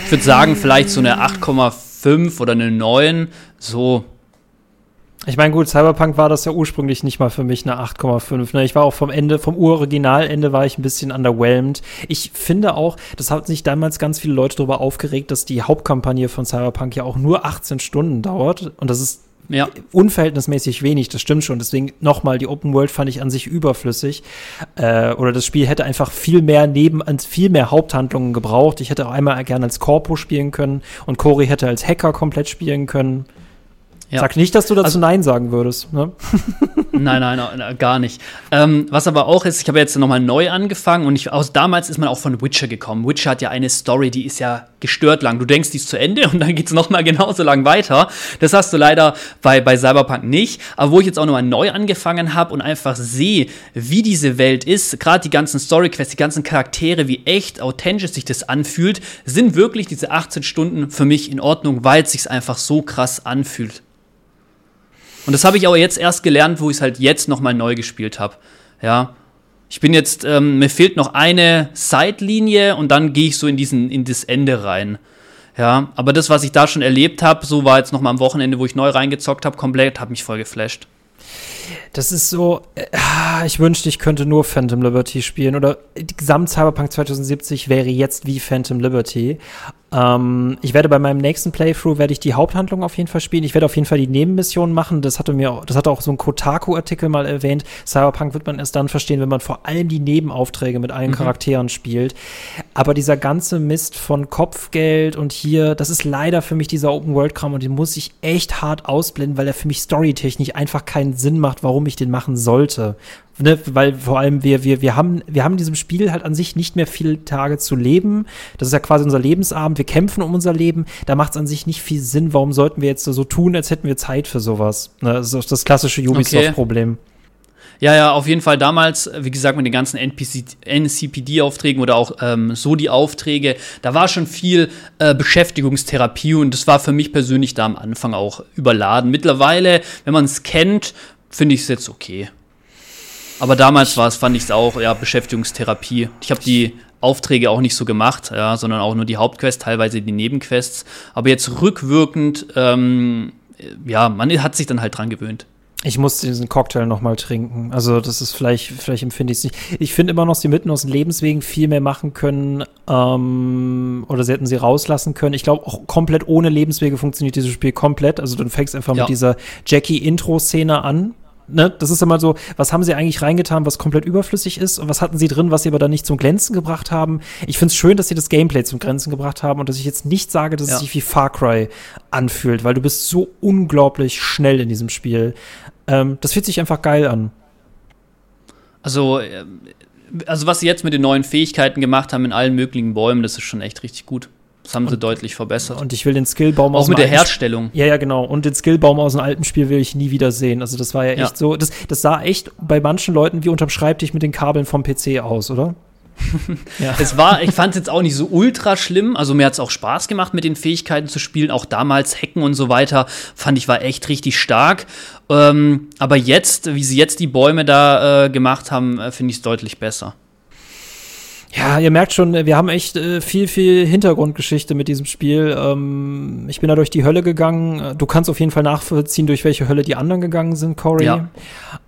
Ich würde sagen, vielleicht so eine 8,5 oder eine 9, so. Ich meine, gut, Cyberpunk war das ja ursprünglich nicht mal für mich eine 8,5. Ne? Ich war auch vom Ende, vom Originalende war ich ein bisschen underwhelmed. Ich finde auch, das hat sich damals ganz viele Leute darüber aufgeregt, dass die Hauptkampagne von Cyberpunk ja auch nur 18 Stunden dauert. Und das ist ja. unverhältnismäßig wenig, das stimmt schon. Deswegen nochmal, die Open World fand ich an sich überflüssig. Äh, oder das Spiel hätte einfach viel mehr neben, viel mehr Haupthandlungen gebraucht. Ich hätte auch einmal gerne als Corpo spielen können und Cory hätte als Hacker komplett spielen können. Ja. Sag nicht, dass du dazu also, Nein sagen würdest. Ne? nein, nein, nein, gar nicht. Ähm, was aber auch ist, ich habe jetzt nochmal neu angefangen und ich, aus damals ist man auch von Witcher gekommen. Witcher hat ja eine Story, die ist ja gestört lang. Du denkst, die ist zu Ende und dann geht es nochmal genauso lang weiter. Das hast du leider bei, bei Cyberpunk nicht. Aber wo ich jetzt auch nochmal neu angefangen habe und einfach sehe, wie diese Welt ist, gerade die ganzen Story-Quests, die ganzen Charaktere, wie echt authentisch sich das anfühlt, sind wirklich diese 18 Stunden für mich in Ordnung, weil es sich einfach so krass anfühlt. Und das habe ich aber jetzt erst gelernt, wo ich es halt jetzt nochmal neu gespielt habe. Ja. Ich bin jetzt, ähm, mir fehlt noch eine Zeitlinie und dann gehe ich so in diesen, in das Ende rein. Ja, aber das, was ich da schon erlebt habe, so war jetzt nochmal am Wochenende, wo ich neu reingezockt habe, komplett, hat mich voll geflasht. Das ist so, äh, ich wünschte, ich könnte nur Phantom Liberty spielen oder Gesamt Cyberpunk 2070 wäre jetzt wie Phantom Liberty. Ähm, ich werde bei meinem nächsten Playthrough werde ich die Haupthandlung auf jeden Fall spielen. Ich werde auf jeden Fall die Nebenmissionen machen. Das hatte mir, das hatte auch so ein Kotaku-Artikel mal erwähnt. Cyberpunk wird man erst dann verstehen, wenn man vor allem die Nebenaufträge mit allen mhm. Charakteren spielt. Aber dieser ganze Mist von Kopfgeld und hier, das ist leider für mich dieser Open-World-Kram und den muss ich echt hart ausblenden, weil er für mich storytechnisch einfach keinen Sinn macht, warum ich den machen sollte ne, weil vor allem wir, wir, wir haben, wir haben in diesem Spiel halt an sich nicht mehr viele Tage zu leben. Das ist ja quasi unser Lebensabend. Wir kämpfen um unser Leben. Da macht es an sich nicht viel Sinn. Warum sollten wir jetzt so tun, als hätten wir Zeit für sowas? Ne, das ist das klassische Ubisoft-Problem. Okay. Ja, ja, auf jeden Fall damals, wie gesagt, mit den ganzen NCPD-Aufträgen oder auch ähm, so die Aufträge, da war schon viel äh, Beschäftigungstherapie und das war für mich persönlich da am Anfang auch überladen. Mittlerweile, wenn man es kennt, finde ich es jetzt okay. Aber damals war es, fand ich es auch, ja, Beschäftigungstherapie. Ich habe die Aufträge auch nicht so gemacht, ja, sondern auch nur die Hauptquests, teilweise die Nebenquests. Aber jetzt rückwirkend, ähm, ja, man hat sich dann halt dran gewöhnt. Ich muss diesen Cocktail noch mal trinken. Also das ist vielleicht, vielleicht empfinde ich es nicht. Ich finde immer noch, sie mitten aus den Lebenswegen viel mehr machen können ähm, oder sie hätten sie rauslassen können. Ich glaube, auch komplett ohne Lebenswege funktioniert dieses Spiel komplett. Also du fängst einfach ja. mit dieser Jackie-Intro-Szene an ne, das ist immer so, was haben sie eigentlich reingetan, was komplett überflüssig ist und was hatten sie drin, was sie aber dann nicht zum Glänzen gebracht haben. Ich finde es schön, dass sie das Gameplay zum Glänzen gebracht haben und dass ich jetzt nicht sage, dass ja. es sich wie Far Cry anfühlt, weil du bist so unglaublich schnell in diesem Spiel. Ähm, das fühlt sich einfach geil an. Also, äh, also was sie jetzt mit den neuen Fähigkeiten gemacht haben in allen möglichen Bäumen, das ist schon echt richtig gut. Das haben und, sie deutlich verbessert. Und ich will den Skillbaum aus Auch mit der Herstellung. Ja, ja, genau. Und den Skillbaum aus dem alten Spiel will ich nie wieder sehen. Also das war ja echt ja. so. Das, das sah echt bei manchen Leuten wie unterm Schreibtisch mit den Kabeln vom PC aus, oder? ja. Es war, ich fand es jetzt auch nicht so ultra schlimm. Also mir hat es auch Spaß gemacht, mit den Fähigkeiten zu spielen. Auch damals Hacken und so weiter fand ich war echt richtig stark. Ähm, aber jetzt, wie sie jetzt die Bäume da äh, gemacht haben, äh, finde ich es deutlich besser. Ja, ihr merkt schon, wir haben echt äh, viel, viel Hintergrundgeschichte mit diesem Spiel. Ähm, ich bin da durch die Hölle gegangen. Du kannst auf jeden Fall nachvollziehen, durch welche Hölle die anderen gegangen sind, Corey. Ja.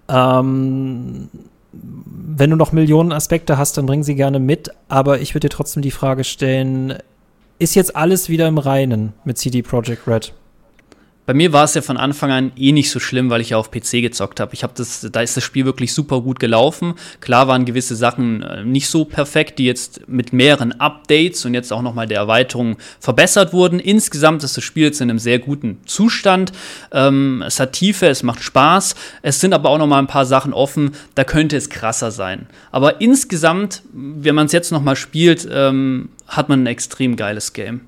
Ähm, wenn du noch Millionen Aspekte hast, dann bring sie gerne mit. Aber ich würde dir trotzdem die Frage stellen: Ist jetzt alles wieder im Reinen mit CD Projekt Red? Bei mir war es ja von Anfang an eh nicht so schlimm, weil ich ja auf PC gezockt habe. Ich habe das, da ist das Spiel wirklich super gut gelaufen. Klar waren gewisse Sachen äh, nicht so perfekt, die jetzt mit mehreren Updates und jetzt auch noch mal der Erweiterung verbessert wurden. Insgesamt ist das Spiel jetzt in einem sehr guten Zustand. Ähm, es hat Tiefe, es macht Spaß. Es sind aber auch noch mal ein paar Sachen offen. Da könnte es krasser sein. Aber insgesamt, wenn man es jetzt noch mal spielt, ähm, hat man ein extrem geiles Game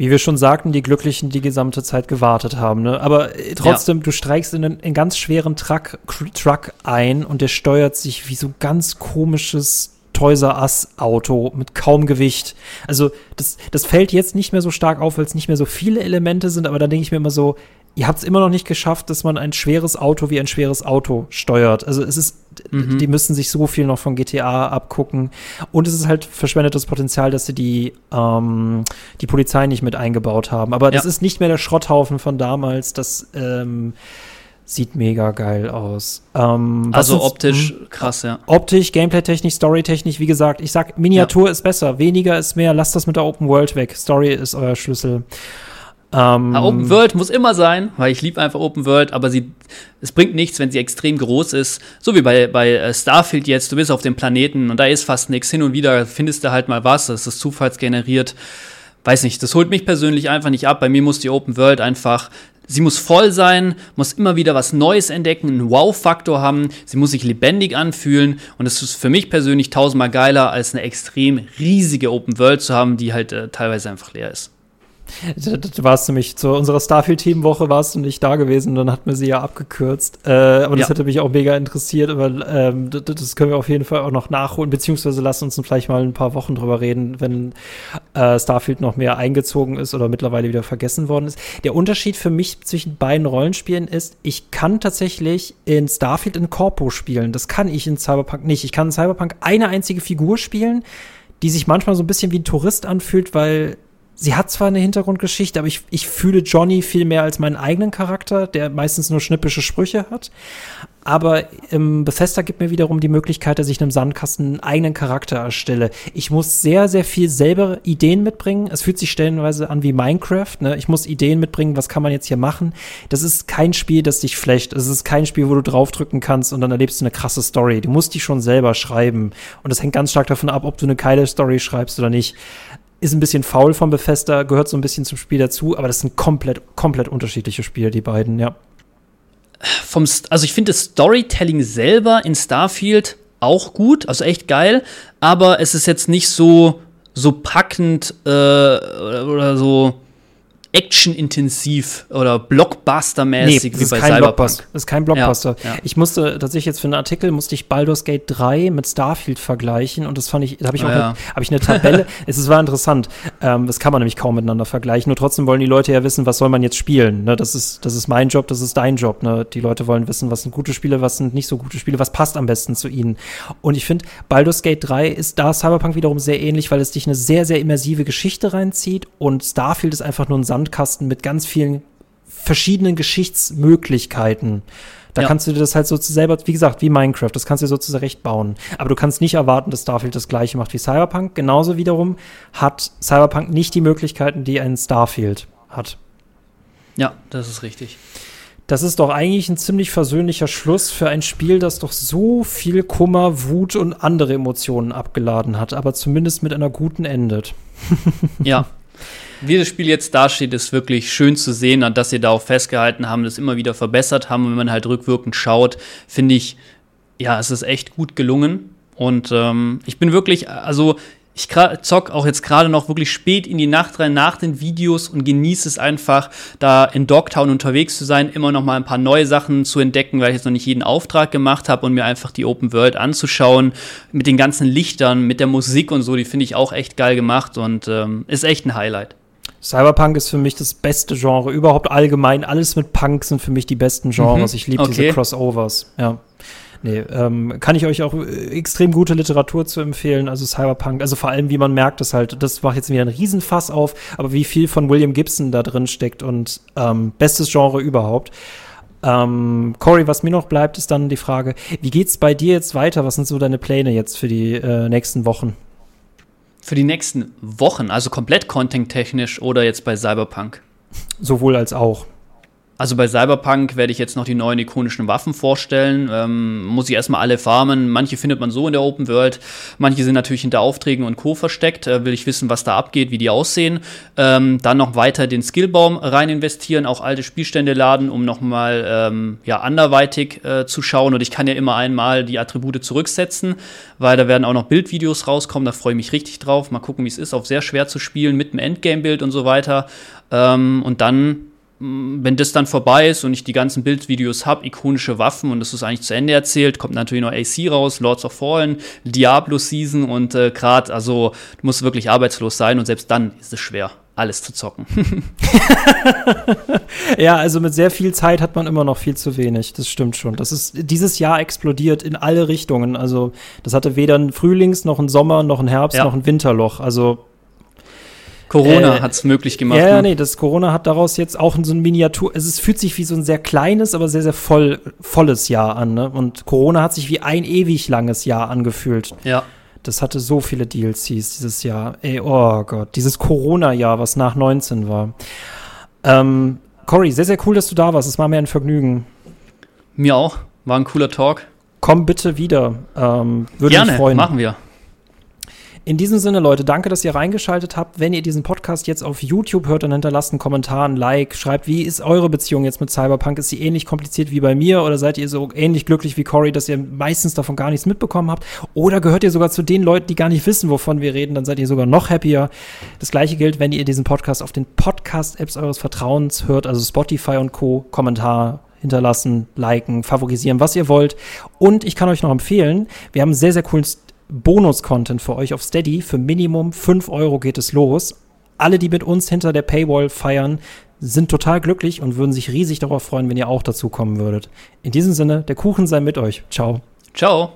wie wir schon sagten, die Glücklichen die gesamte Zeit gewartet haben. Ne? Aber äh, trotzdem, ja. du streikst in einen, einen ganz schweren Truck, Truck ein und der steuert sich wie so ganz komisches Toys R Us Auto mit kaum Gewicht. Also das, das fällt jetzt nicht mehr so stark auf, weil es nicht mehr so viele Elemente sind, aber da denke ich mir immer so, ihr habt es immer noch nicht geschafft, dass man ein schweres Auto wie ein schweres Auto steuert. Also es ist, mhm. die müssen sich so viel noch von GTA abgucken. Und es ist halt verschwendetes Potenzial, dass sie die, ähm, die Polizei nicht mit eingebaut haben. Aber ja. das ist nicht mehr der Schrotthaufen von damals. Das ähm, sieht mega geil aus. Ähm, also optisch mh, krass, ja. Optisch, Gameplay-technisch, Story-technisch, wie gesagt, ich sag, Miniatur ja. ist besser, weniger ist mehr, lasst das mit der Open World weg. Story ist euer Schlüssel. Ähm, ja, Open World muss immer sein, weil ich liebe einfach Open World, aber sie, es bringt nichts, wenn sie extrem groß ist. So wie bei, bei äh, Starfield jetzt, du bist auf dem Planeten und da ist fast nichts. Hin und wieder findest du halt mal was, das ist zufallsgeneriert. Weiß nicht, das holt mich persönlich einfach nicht ab. Bei mir muss die Open World einfach, sie muss voll sein, muss immer wieder was Neues entdecken, einen Wow-Faktor haben, sie muss sich lebendig anfühlen und es ist für mich persönlich tausendmal geiler, als eine extrem riesige Open World zu haben, die halt äh, teilweise einfach leer ist. Du warst nämlich zu unserer Starfield-Teamwoche warst du nicht da gewesen, dann hat man sie ja abgekürzt. Äh, aber das ja. hätte mich auch mega interessiert, weil ähm, das können wir auf jeden Fall auch noch nachholen, beziehungsweise lass uns vielleicht mal ein paar Wochen drüber reden, wenn äh, Starfield noch mehr eingezogen ist oder mittlerweile wieder vergessen worden ist. Der Unterschied für mich zwischen beiden Rollenspielen ist, ich kann tatsächlich in Starfield in Corpo spielen. Das kann ich in Cyberpunk nicht. Ich kann in Cyberpunk eine einzige Figur spielen, die sich manchmal so ein bisschen wie ein Tourist anfühlt, weil sie hat zwar eine Hintergrundgeschichte, aber ich, ich fühle Johnny viel mehr als meinen eigenen Charakter, der meistens nur schnippische Sprüche hat. Aber ähm, Bethesda gibt mir wiederum die Möglichkeit, dass ich einem Sandkasten einen eigenen Charakter erstelle. Ich muss sehr, sehr viel selber Ideen mitbringen. Es fühlt sich stellenweise an wie Minecraft. Ne? Ich muss Ideen mitbringen, was kann man jetzt hier machen. Das ist kein Spiel, das dich flecht. Es ist kein Spiel, wo du draufdrücken kannst und dann erlebst du eine krasse Story. Du musst die schon selber schreiben. Und das hängt ganz stark davon ab, ob du eine geile Story schreibst oder nicht ist ein bisschen faul von Bethesda, gehört so ein bisschen zum Spiel dazu, aber das sind komplett, komplett unterschiedliche Spiele, die beiden, ja. Vom, also ich finde das Storytelling selber in Starfield auch gut, also echt geil, aber es ist jetzt nicht so, so packend äh, oder so actionintensiv oder Blockbuster-mäßig nee, wie bei Cyberpunk. Blockbuster. Das ist kein Blockbuster. Ja, ja. Ich musste tatsächlich jetzt für einen Artikel musste ich Baldur's Gate 3 mit Starfield vergleichen und das fand ich, da habe ich auch ah, ja. eine, hab ich eine Tabelle. es ist, war interessant. Ähm, das kann man nämlich kaum miteinander vergleichen. Nur trotzdem wollen die Leute ja wissen, was soll man jetzt spielen. Ne? Das ist, das ist mein Job, das ist dein Job. Ne? Die Leute wollen wissen, was sind gute Spiele, was sind nicht so gute Spiele, was passt am besten zu ihnen. Und ich finde, Baldur's Gate 3 ist da Cyberpunk wiederum sehr ähnlich, weil es dich eine sehr, sehr immersive Geschichte reinzieht und Starfield ist einfach nur ein Sand Sandkasten mit ganz vielen verschiedenen Geschichtsmöglichkeiten. Da ja. kannst du dir das halt so selber, wie gesagt, wie Minecraft, das kannst du dir so zurecht bauen. Aber du kannst nicht erwarten, dass Starfield das gleiche macht wie Cyberpunk. Genauso wiederum hat Cyberpunk nicht die Möglichkeiten, die ein Starfield hat. Ja, das ist richtig. Das ist doch eigentlich ein ziemlich versöhnlicher Schluss für ein Spiel, das doch so viel Kummer, Wut und andere Emotionen abgeladen hat, aber zumindest mit einer guten endet. ja. Wie das Spiel jetzt dasteht, ist wirklich schön zu sehen, dass sie darauf festgehalten haben, das immer wieder verbessert haben. Und wenn man halt rückwirkend schaut, finde ich, ja, es ist echt gut gelungen. Und ähm, ich bin wirklich, also ich zock auch jetzt gerade noch wirklich spät in die Nacht rein nach den Videos und genieße es einfach, da in Dogtown unterwegs zu sein, immer noch mal ein paar neue Sachen zu entdecken, weil ich jetzt noch nicht jeden Auftrag gemacht habe und mir einfach die Open World anzuschauen mit den ganzen Lichtern, mit der Musik und so, die finde ich auch echt geil gemacht und ähm, ist echt ein Highlight. Cyberpunk ist für mich das beste Genre überhaupt allgemein. Alles mit Punk sind für mich die besten Genres. Mhm. Ich liebe okay. diese Crossovers. Ja. Nee, ähm, kann ich euch auch äh, extrem gute Literatur zu empfehlen, also Cyberpunk, also vor allem, wie man merkt, dass halt, das macht jetzt wieder ein Riesenfass auf, aber wie viel von William Gibson da drin steckt und ähm, bestes Genre überhaupt. Ähm, Corey, was mir noch bleibt, ist dann die Frage, wie geht's bei dir jetzt weiter? Was sind so deine Pläne jetzt für die äh, nächsten Wochen? Für die nächsten Wochen, also komplett content-technisch oder jetzt bei Cyberpunk? Sowohl als auch. Also bei Cyberpunk werde ich jetzt noch die neuen ikonischen Waffen vorstellen. Ähm, muss ich erstmal alle farmen. Manche findet man so in der Open World. Manche sind natürlich hinter Aufträgen und Co. versteckt. Äh, will ich wissen, was da abgeht, wie die aussehen. Ähm, dann noch weiter den Skillbaum rein investieren, auch alte Spielstände laden, um nochmal ähm, ja, anderweitig äh, zu schauen. Und ich kann ja immer einmal die Attribute zurücksetzen, weil da werden auch noch Bildvideos rauskommen. Da freue ich mich richtig drauf. Mal gucken, wie es ist. Auf sehr schwer zu spielen mit dem Endgame-Bild und so weiter. Ähm, und dann wenn das dann vorbei ist und ich die ganzen Bildvideos habe, ikonische Waffen und das ist eigentlich zu Ende erzählt, kommt natürlich noch AC raus, Lords of Fallen, Diablo Season und äh, gerade, also du musst wirklich arbeitslos sein und selbst dann ist es schwer, alles zu zocken. ja, also mit sehr viel Zeit hat man immer noch viel zu wenig, das stimmt schon. Das ist dieses Jahr explodiert in alle Richtungen. Also das hatte weder ein Frühlings noch ein Sommer noch ein Herbst ja. noch ein Winterloch. Also Corona äh, hat es möglich gemacht. Ja, ne? nee, das Corona hat daraus jetzt auch so ein Miniatur, es fühlt sich wie so ein sehr kleines, aber sehr, sehr voll, volles Jahr an. Ne? Und Corona hat sich wie ein ewig langes Jahr angefühlt. Ja. Das hatte so viele DLCs dieses Jahr. Ey, oh Gott, dieses Corona-Jahr, was nach 19 war. Ähm, Cory, sehr, sehr cool, dass du da warst. Es war mir ein Vergnügen. Mir auch. War ein cooler Talk. Komm bitte wieder. Ähm, würde Gerne, mich freuen. machen wir. In diesem Sinne, Leute, danke, dass ihr reingeschaltet habt. Wenn ihr diesen Podcast jetzt auf YouTube hört, dann hinterlasst einen Kommentar, ein Like, schreibt, wie ist eure Beziehung jetzt mit Cyberpunk? Ist sie ähnlich kompliziert wie bei mir oder seid ihr so ähnlich glücklich wie Cory, dass ihr meistens davon gar nichts mitbekommen habt? Oder gehört ihr sogar zu den Leuten, die gar nicht wissen, wovon wir reden? Dann seid ihr sogar noch happier. Das gleiche gilt, wenn ihr diesen Podcast auf den Podcast-Apps eures Vertrauens hört, also Spotify und Co. Kommentar hinterlassen, liken, favorisieren, was ihr wollt. Und ich kann euch noch empfehlen, wir haben einen sehr, sehr coolen Bonus-Content für euch auf Steady. Für Minimum 5 Euro geht es los. Alle, die mit uns hinter der Paywall feiern, sind total glücklich und würden sich riesig darauf freuen, wenn ihr auch dazu kommen würdet. In diesem Sinne, der Kuchen sei mit euch. Ciao. Ciao.